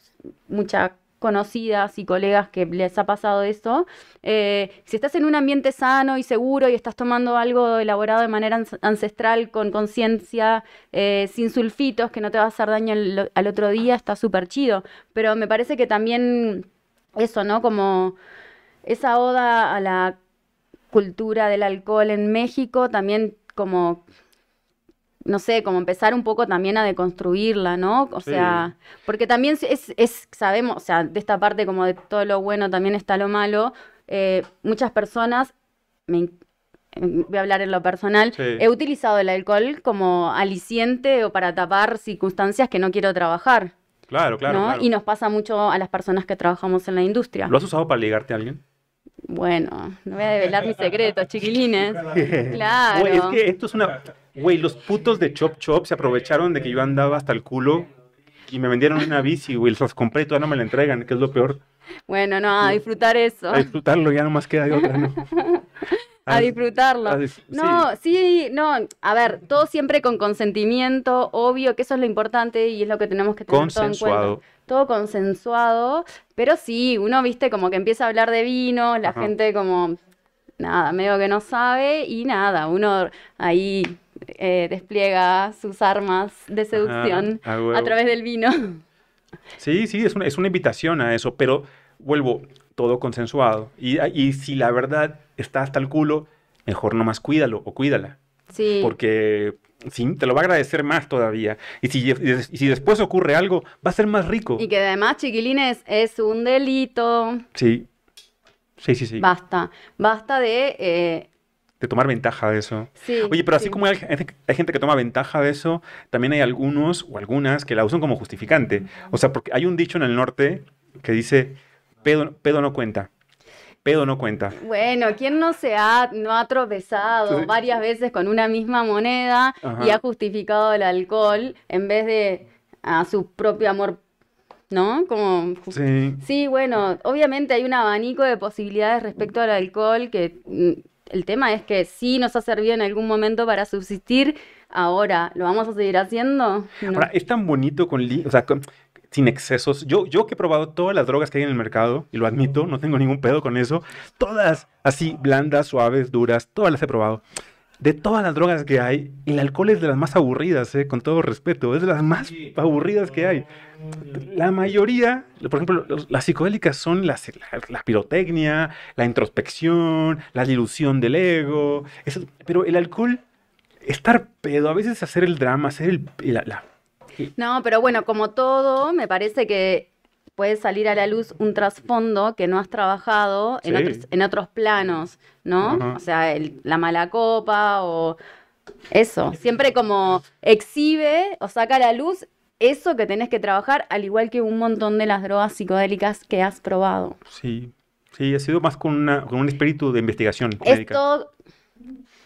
muchas conocidas y colegas que les ha pasado esto. Eh, si estás en un ambiente sano y seguro y estás tomando algo elaborado de manera ancestral, con conciencia, eh, sin sulfitos, que no te va a hacer daño al otro día, está súper chido. Pero me parece que también eso, ¿no? Como esa oda a la cultura del alcohol en México, también como, no sé, como empezar un poco también a deconstruirla, ¿no? O sea, porque también es, es, sabemos, o sea, de esta parte como de todo lo bueno también está lo malo, eh, muchas personas, me, voy a hablar en lo personal, he utilizado el alcohol como aliciente o para tapar circunstancias que no quiero trabajar. Claro, claro, ¿no? claro. Y nos pasa mucho a las personas que trabajamos en la industria. ¿Lo has usado para ligarte a alguien? Bueno, no voy a develar mis secretos, chiquilines. Claro. Es que esto es una... Güey, los putos de Chop Chop se aprovecharon de que yo andaba hasta el culo y me vendieron una bici, güey. Los compré y todavía no me la entregan, que es lo peor. Bueno, no, a disfrutar eso. A disfrutarlo, ya nomás queda de otra, ¿no? A disfrutarlo. a dis- No, sí, no, a ver, todo siempre con consentimiento, obvio que eso es lo importante y es lo que tenemos que tener todo en Consensuado. cuenta. Todo consensuado, pero sí, uno, viste, como que empieza a hablar de vino, la Ajá. gente como, nada, medio que no sabe y nada, uno ahí eh, despliega sus armas de seducción a través del vino. Sí, sí, es una, es una invitación a eso, pero vuelvo, todo consensuado. Y, y si la verdad está hasta el culo, mejor nomás cuídalo o cuídala. Sí. Porque sí, te lo va a agradecer más todavía. Y si, y si después ocurre algo, va a ser más rico. Y que además, chiquilines, es un delito. Sí. Sí, sí, sí. Basta, basta de... eh, De tomar ventaja de eso. sí, Oye, pero así sí. como hay, hay gente que toma ventaja de eso, también hay algunos o algunas que la usan como justificante. O sea, porque hay un dicho en el norte que dice, pedo, pedo no cuenta. Pedo no cuenta. Bueno, ¿quién no se ha, no ha tropezado varias veces con una misma moneda y ha justificado el alcohol en vez de a su propio amor, ¿no? Como Sí. Sí, bueno, obviamente hay un abanico de posibilidades respecto al alcohol que mm, el tema es que sí nos ha servido en algún momento para subsistir. Ahora, ¿lo vamos a seguir haciendo? No. Ahora, es tan bonito con, o sea, con- sin excesos. Yo, yo que he probado todas las drogas que hay en el mercado, y lo admito, no tengo ningún pedo con eso, todas así, blandas, suaves, duras, todas las he probado. De todas las drogas que hay, el alcohol es de las más aburridas, eh, con todo respeto, es de las más aburridas que hay. La mayoría, por ejemplo, las psicodélicas son las- la, la pirotecnia, la introspección, la dilución del ego, eso- pero el alcohol, estar pedo, a veces hacer el drama, hacer el, la- la- No, pero bueno, como todo, me parece que puede salir a la luz un trasfondo que no has trabajado en, otros, en otros planos, ¿no? O sea, el- la mala copa o eso. Siempre como exhibe o saca a la luz eso que tenés que trabajar, al igual que un montón de las drogas psicodélicas que has probado. Sí, sí, ha sido más con, una, con un espíritu de investigación Es médica. todo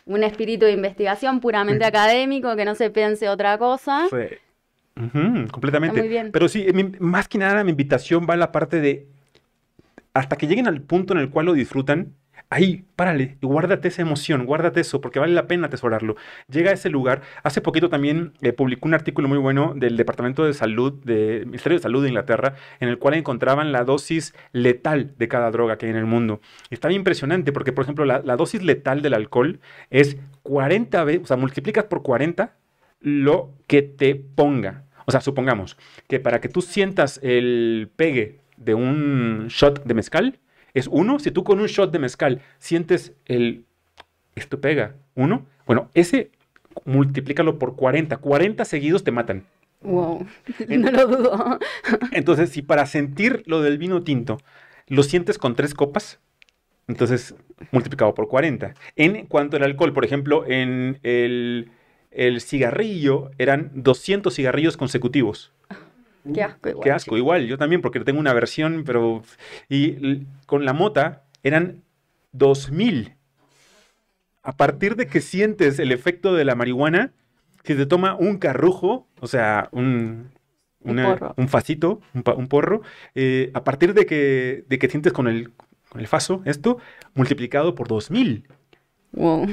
un espíritu de investigación puramente académico, que no se piense otra cosa. Sí. Completamente. Muy bien. Pero sí, mi- más que nada mi invitación va a la parte de, hasta que lleguen al punto en el cual lo disfrutan, ahí, párale, y guárdate esa emoción, guárdate eso, porque vale la pena atesorarlo. Llega a ese lugar. Hace poquito también eh, publicó un artículo muy bueno del Departamento de Salud, del Ministerio de Salud de Inglaterra, en el cual encontraban la dosis letal de cada droga que hay en el mundo. Y está bien impresionante, porque, por ejemplo, la, la dosis letal del alcohol es 40 veces, o sea, multiplicas por 40 lo que te ponga. O sea, supongamos que para que tú sientas el pegue de un shot de mezcal, es uno. Si tú con un shot de mezcal sientes el... Esto pega, uno. Bueno, ese multiplícalo por 40. 40 seguidos te matan. Wow, no lo dudo. Entonces, si para sentir lo del vino tinto lo sientes con tres copas, entonces multiplicado por 40. En cuanto al alcohol, por ejemplo, en el, el cigarrillo eran 200 cigarrillos consecutivos. Qué asco igual. Qué asco, igual, yo también, porque tengo una versión, pero... Y con la mota eran 2000. A partir de que sientes el efecto de la marihuana, que te toma un carrujo, o sea, un, Un una- porro. un facito, un, pa- un porro, eh, a partir de que, de que sientes con el, con el faso esto, multiplicado por 2000. Wow.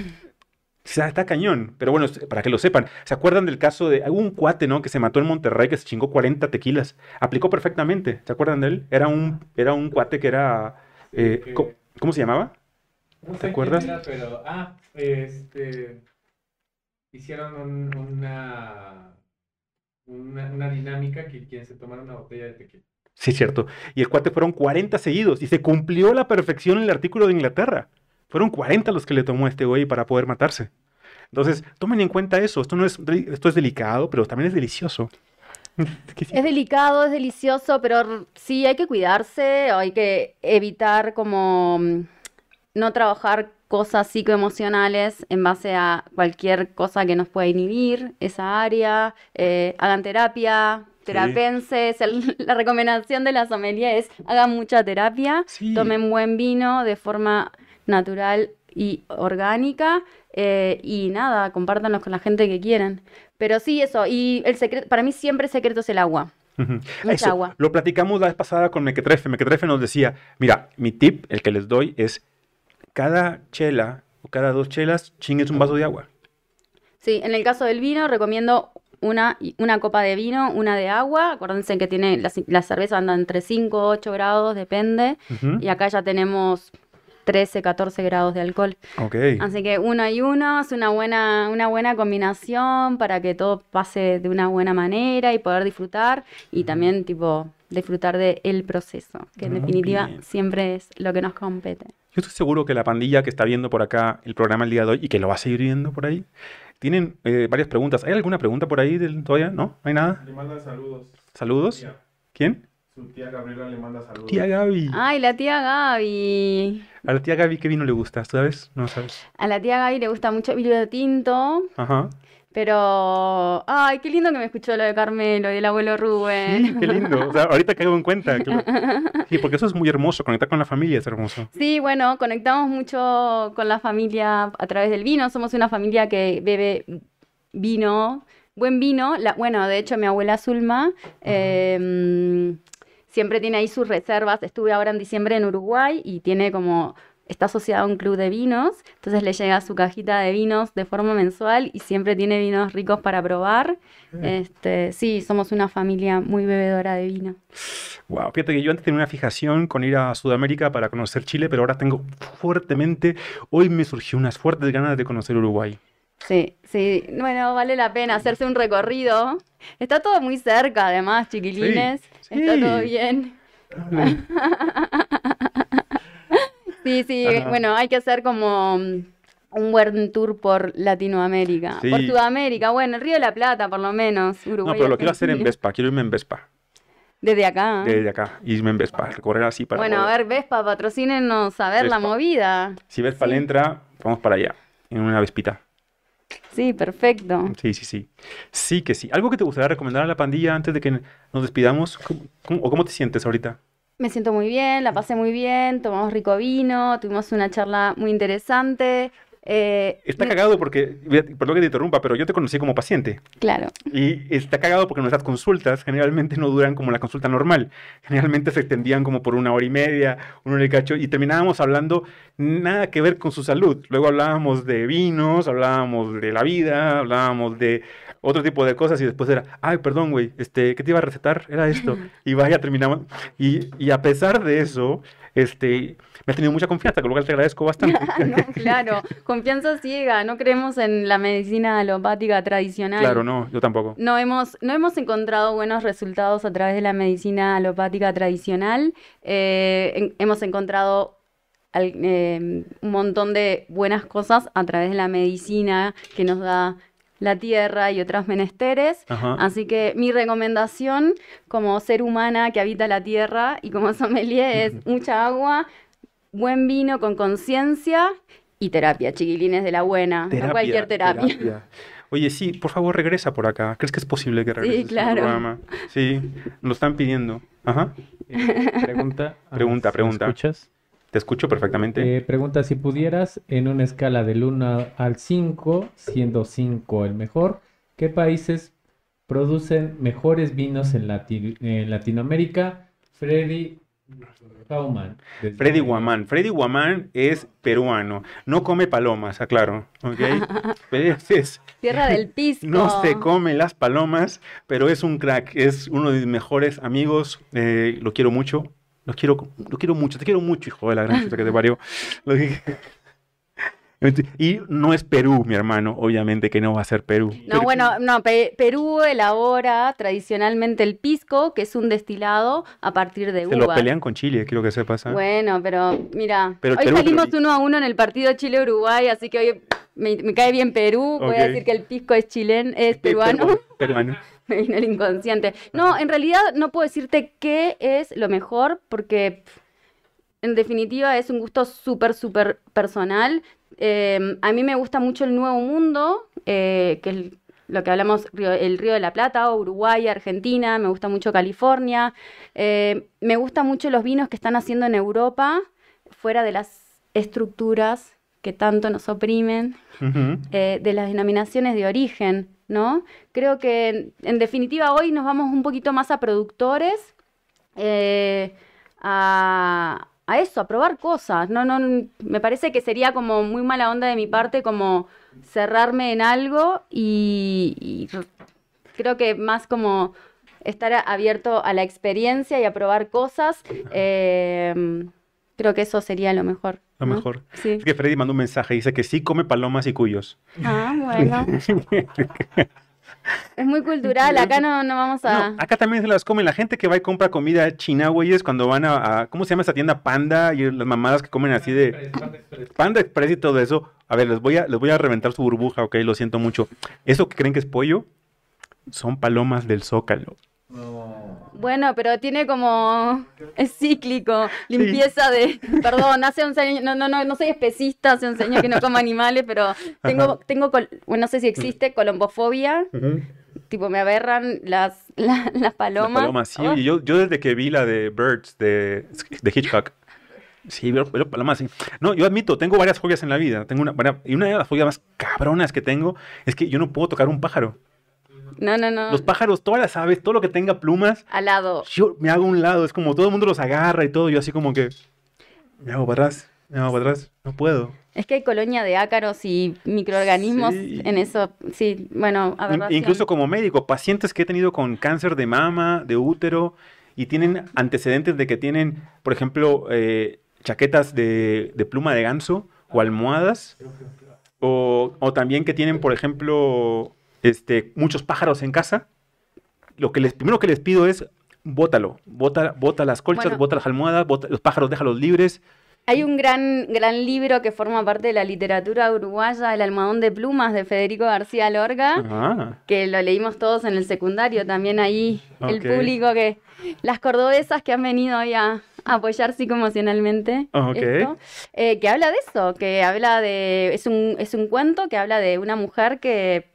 O sea, está cañón. Pero bueno, para que lo sepan, ¿se acuerdan del caso de algún cuate, ¿no? Que se mató en Monterrey, que se chingó 40 tequilas. Aplicó perfectamente. ¿Se acuerdan de él? Era un, era un cuate que era... eh, ¿cómo, cómo se llamaba? No sé ¿Te acuerdas? era, pero, ah, este, hicieron un- una, una, una dinámica que quien se tomara una botella de tequila. Sí, cierto. Y el cuate fueron 40 seguidos. Y se cumplió a la perfección el artículo de Inglaterra. Fueron 40 los que le tomó a este güey para poder matarse. Entonces, tomen en cuenta eso. Esto, no es, esto es delicado, pero también es delicioso. Sí. Es delicado, es delicioso, pero sí hay que cuidarse, hay que evitar como mm, no trabajar cosas psicoemocionales en base a cualquier cosa que nos pueda inhibir esa área. eh, hagan terapia, terapenses. la recomendación de la sommelier es hagan mucha terapia, tomen buen vino de forma natural y orgánica eh, y nada, compártanlos con la gente que quieran. Pero sí, eso, y el secreto, para mí siempre el secreto es el agua. Mucha agua. Lo platicamos la vez pasada con Mequetrefe. Mequetrefe nos decía, mira, mi tip, el que les doy, es cada chela o cada dos chelas chingues un vaso de agua. Sí, en el caso del vino recomiendo una, una copa de vino, una de agua. Acuérdense que tiene la, cerveza anda entre 5 o 8 grados, depende. Y acá ya tenemos 13, 14 grados de alcohol. Okay. Así que uno y uno es una buena, una buena combinación para que todo pase de una buena manera y poder disfrutar y también tipo disfrutar del el proceso, que en definitiva siempre es lo que nos compete. Yo estoy seguro que la pandilla que está viendo por acá el programa el día de hoy y que lo va a seguir viendo por ahí, tienen eh, varias preguntas. ¿Hay alguna pregunta por ahí del, todavía? ¿No? ¿No hay nada? Le mandan saludos. ¿Saludos? ¿Quién? Su tía Gabriela le manda saludos. Tía Gaby. Ay, la tía Gaby. A la tía Gaby, ¿qué vino le gusta? ¿Sabes? No sabes. A la tía Gaby le gusta mucho el vino tinto. Ajá. Pero, ay, qué lindo que me escuchó lo de Carmelo y del abuelo Rubén. Sí, qué lindo. O sea, ahorita caigo en cuenta. Sí, porque eso es muy hermoso, conectar con la familia es hermoso. Sí, bueno, conectamos mucho con la familia a través del vino. Somos una familia que bebe vino, buen vino. La, bueno, de hecho, mi abuela Zulma eh, siempre tiene ahí sus reservas. Estuve ahora en diciembre en Uruguay y tiene como está asociado a un club de vinos, entonces le llega su cajita de vinos de forma mensual y siempre tiene vinos ricos para probar. Este, sí, somos una familia muy bebedora de vino. Wow, fíjate que yo antes tenía una fijación con ir a Sudamérica para conocer Chile, pero ahora tengo fuertemente, hoy me surgió unas fuertes ganas de conocer Uruguay. Sí, sí, bueno, vale la pena hacerse un recorrido. Está todo muy cerca, además, chiquilines. Está todo bien. Sí, sí, bueno, hay que hacer como mm, un buen tour por Latinoamérica. Por Sudamérica, bueno, el Río de la Plata, por lo menos. Uruguay, no, pero lo quiero hacer en Vespa, quiero irme en Vespa. Desde acá. Desde acá, irme en Vespa, recorrer así para. Bueno, a ver, Vespa, patrocínenos a ver la movida. Si Vespa le entra, vamos para allá, en una Vespita. Sí, perfecto. Sí, sí, sí. Sí que sí. ¿Algo que te gustaría recomendar a la pandilla antes de que nos despidamos? o cómo te sientes ahorita? Me siento muy bien, la pasé muy bien, tomamos rico vino, tuvimos una charla muy interesante. Eh, está cagado porque, perdón que te interrumpa, pero yo te conocí como paciente. Claro. Y está cagado porque nuestras consultas generalmente no duran como la consulta normal. Generalmente se extendían como por una hora y media, una hora y cacho, y terminábamos hablando nada que ver con su salud. Luego hablábamos de vinos, hablábamos de la vida, hablábamos de otro tipo de cosas y después era, ay, perdón, güey, este, ¿qué te iba a recetar? Era esto. Y vaya, terminamos. Y, y a pesar de eso, este, me ha tenido mucha confianza, con lo cual te agradezco bastante. claro, confianza ciega, no creemos en la medicina alopática tradicional. Claro, no, yo tampoco. No hemos, no hemos encontrado buenos resultados a través de la medicina alopática tradicional. Eh, hemos encontrado eh, un montón de buenas cosas a través de la medicina que nos da la tierra y otros menesteres. Así que mi recomendación como ser humana que habita la tierra y como sommelier es mucha agua, buen vino con conciencia y terapia, chiquilines de la buena, no cualquier terapia. Oye, sí, por favor regresa por acá. ¿Crees que es posible que regreses sí, claro. programa? Sí, lo están pidiendo. Ajá. Eh, pregunta. pregunta, pregunta. ¿Me escuchas? Te escucho perfectamente. Eh, pregunta, si pudieras, en una escala del 1 al 5, siendo 5 el mejor, ¿qué países producen mejores vinos en, Latinoamérica? Freddy Guaman. Freddy Guamán. Freddy Guamán es peruano. No come palomas, aclaro. ¿ok? es, Tierra del pisco. No se come las palomas, pero es un crack. Es uno de mis mejores amigos. Eh, lo quiero mucho. Los quiero, lo quiero mucho, te quiero mucho, hijo de la gran que te parió. Y no es Perú, mi hermano, obviamente que no va a ser Perú. No, bueno, no, Perú elabora tradicionalmente el pisco, que es un destilado a partir de uvas. Se lo pelean con Chile, quiero que sepas. ¿eh? Bueno, pero mira, hoy salimos uno a uno en el partido Chile-Uruguay, así que hoy me, cae bien Perú, voy a decir que el pisco es chileno, es peruano. peruano. me vino el inconsciente. No, en realidad no puedo decirte qué es lo mejor porque en definitiva es un gusto súper, súper personal. Em, a mí me gusta mucho el Nuevo Mundo, eh, que lo que hablamos, el Río de la Plata, Uruguay, Argentina, me gusta mucho California, eh, me gustan mucho los vinos que están haciendo en Europa, fuera de las estructuras que tanto nos oprimen, eh, de las denominaciones de origen, ¿no? Creo que en, definitiva hoy nos vamos un poquito más a productores, eh, a, eso, a probar cosas. No, no, me parece que sería como muy mala onda de mi parte como cerrarme en algo y, creo que más como estar abierto a la experiencia y a probar cosas. Eh, creo que eso sería lo mejor. Lo mejor. Sí. Es que Freddy mandó un mensaje, dice que sí come palomas y cuyos. Ah, bueno. Es muy cultural, acá no, no vamos a... acá también se las comen. La gente que va y compra comida china, güey, es cuando van a, ¿Cómo se llama esa tienda? Panda y las mamadas que comen así de... Panda Express y todo eso. A ver, les voy a, les voy a reventar su burbuja, ok, lo siento mucho. Eso que creen que es pollo, son palomas del zócalo. Bueno, pero tiene como. Es cíclico. Limpieza de. Perdón, hace un años. No, no, no, no soy especista, hace un años que no como animales, pero tengo. tengo bueno, no sé si existe colombofobia. Tipo, me aberran las, las palomas. Las palomas, sí. Oh. yo, yo desde que vi la de Birds de, de Hitchcock. Sí, veo, palomas, sí. No, yo admito, tengo varias fobias en la vida. Tengo una, y una de las fobias más cabronas que tengo es que yo no puedo tocar un pájaro. No, no, no. Los pájaros, todas las aves, todo lo que tenga plumas. Al lado. Yo me hago un lado. Es como todo el mundo los agarra y todo. Yo así como que. Me hago para atrás. Me hago para atrás. No puedo. Es que hay colonia de ácaros y microorganismos en eso. Sí, bueno, Incluso como médico, pacientes que he tenido con cáncer de mama, de útero, y tienen antecedentes de que tienen, por ejemplo, eh, chaquetas de, pluma de ganso o almohadas. O, o también que tienen, por ejemplo, este, muchos pájaros en casa, lo que les, primero que les pido es bótalo, bota, bota las colchas, bota las almohadas, bota, los pájaros déjalos libres. Hay un gran, gran libro que forma parte de la literatura uruguaya, El almohadón de plumas de Federico García Lorga, que lo leímos todos en el secundario, también ahí el público que, las cordobesas que han venido hoy a, apoyar psicoemocionalmente esto, eh, que habla de eso, que habla de, es un, es un cuento que habla de una mujer que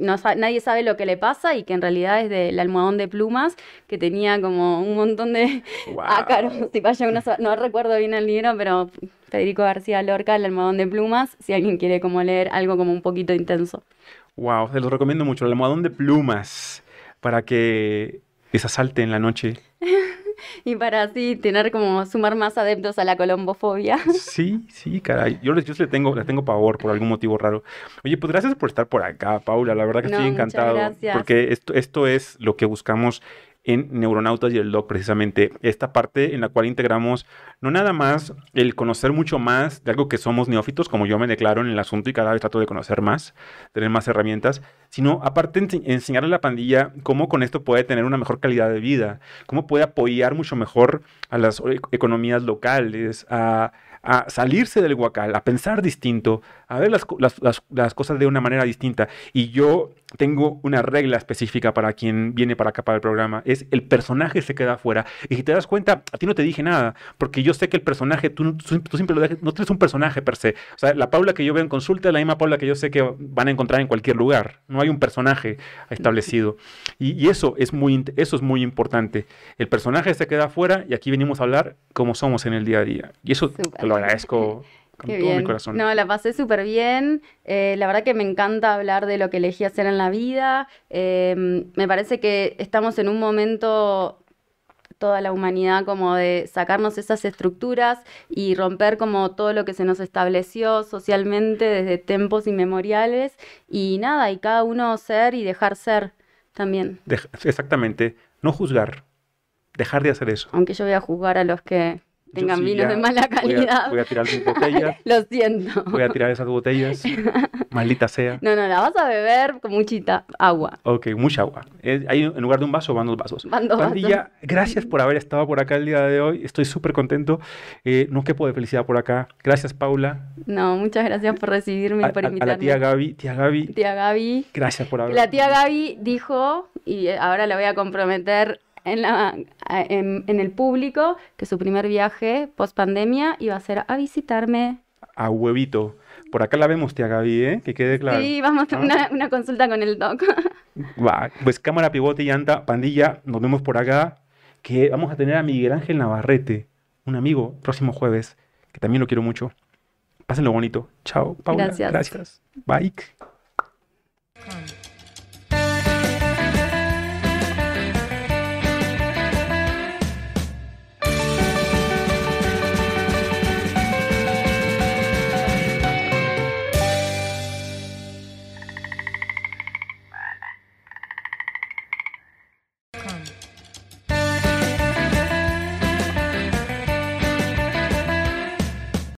nadie sabe lo que le pasa y que en realidad es del almohadón de plumas, que tenía como un montón de ácaros. Si vaya no recuerdo bien el libro, pero Federico García Lorca, El almohadón de plumas, si alguien quiere como leer algo como un poquito intenso. Wow, se los recomiendo mucho, El almohadón de plumas, para que desasalte en la noche. y para así tener como sumar más adeptos a la colombofobia. Sí, sí, caray. Yo, yo le tengo, le tengo pavor por algún motivo raro. Oye, pues gracias por estar por acá, Paula. La verdad que estoy encantado. Porque esto, esto es lo que buscamos en Neuronautas y el Doc, precisamente esta parte en la cual integramos no nada más el conocer mucho más de algo que somos neófitos, como yo me declaro en el asunto y cada vez trato de conocer más, tener más herramientas, sino aparte enseñarle a la pandilla cómo con esto puede tener una mejor calidad de vida, cómo puede apoyar mucho mejor a las economías locales, a salirse del guacal, a pensar distinto, a ver las, cosas de una manera distinta. Y yo tengo una regla específica para quien viene para acá para el programa, es el personaje se queda afuera. Y si te das cuenta, a ti no te dije nada, porque yo sé que el personaje, tú, tú, siempre lo dejas, no tienes un personaje per se. O sea, la Paula que yo veo en consulta es la misma Paula que yo sé que van a encontrar en cualquier lugar. No hay un personaje establecido. Y, eso, es muy, eso es muy importante. El personaje se queda afuera y aquí venimos a hablar como somos en el día a día. Y eso lo agradezco con todo mi corazón. No, la pasé súper bien. Eh, la verdad que me encanta hablar de lo que elegí hacer en la vida. Em, me parece que estamos en un momento toda la humanidad como de sacarnos esas estructuras y romper como todo lo que se nos estableció socialmente desde tiempos inmemoriales y nada, y cada uno ser y dejar ser también. exactamente, no juzgar, dejar de hacer eso. Aunque yo voy a juzgar a los que tengan vinos de mala calidad. Voy a, tirar mis botellas. Lo siento. Voy a tirar esas botellas. Maldita sea. No, no, la vas a beber con muchita agua. Ok, mucha agua. hay, en lugar de un vaso van dos vasos. Van dos Pandilla, gracias por haber estado por acá el día de hoy. Estoy súper contento. Eh, no quepo de felicidad por acá. Gracias, Paula. No, muchas gracias por recibirme y por invitarme. A, la tía Gaby. Tía Gaby. Tía Gaby. Gracias por haber. La tía Gaby dijo, y ahora la voy a comprometer en, la, en, el público que su primer viaje post pandemia iba a ser a visitarme. A huevito. Por acá la vemos, tía Gaby, ¿eh? Que quede claro. Sí, vamos a ¿Ah? una, una consulta con el doc. Va, pues cámara, pivote y llanta, pandilla, nos vemos por acá. Que vamos a tener a Miguel Ángel Navarrete, un amigo, próximo jueves, que también lo quiero mucho. Pásenlo bonito. Chao, Paula. Gracias. Gracias. Bye.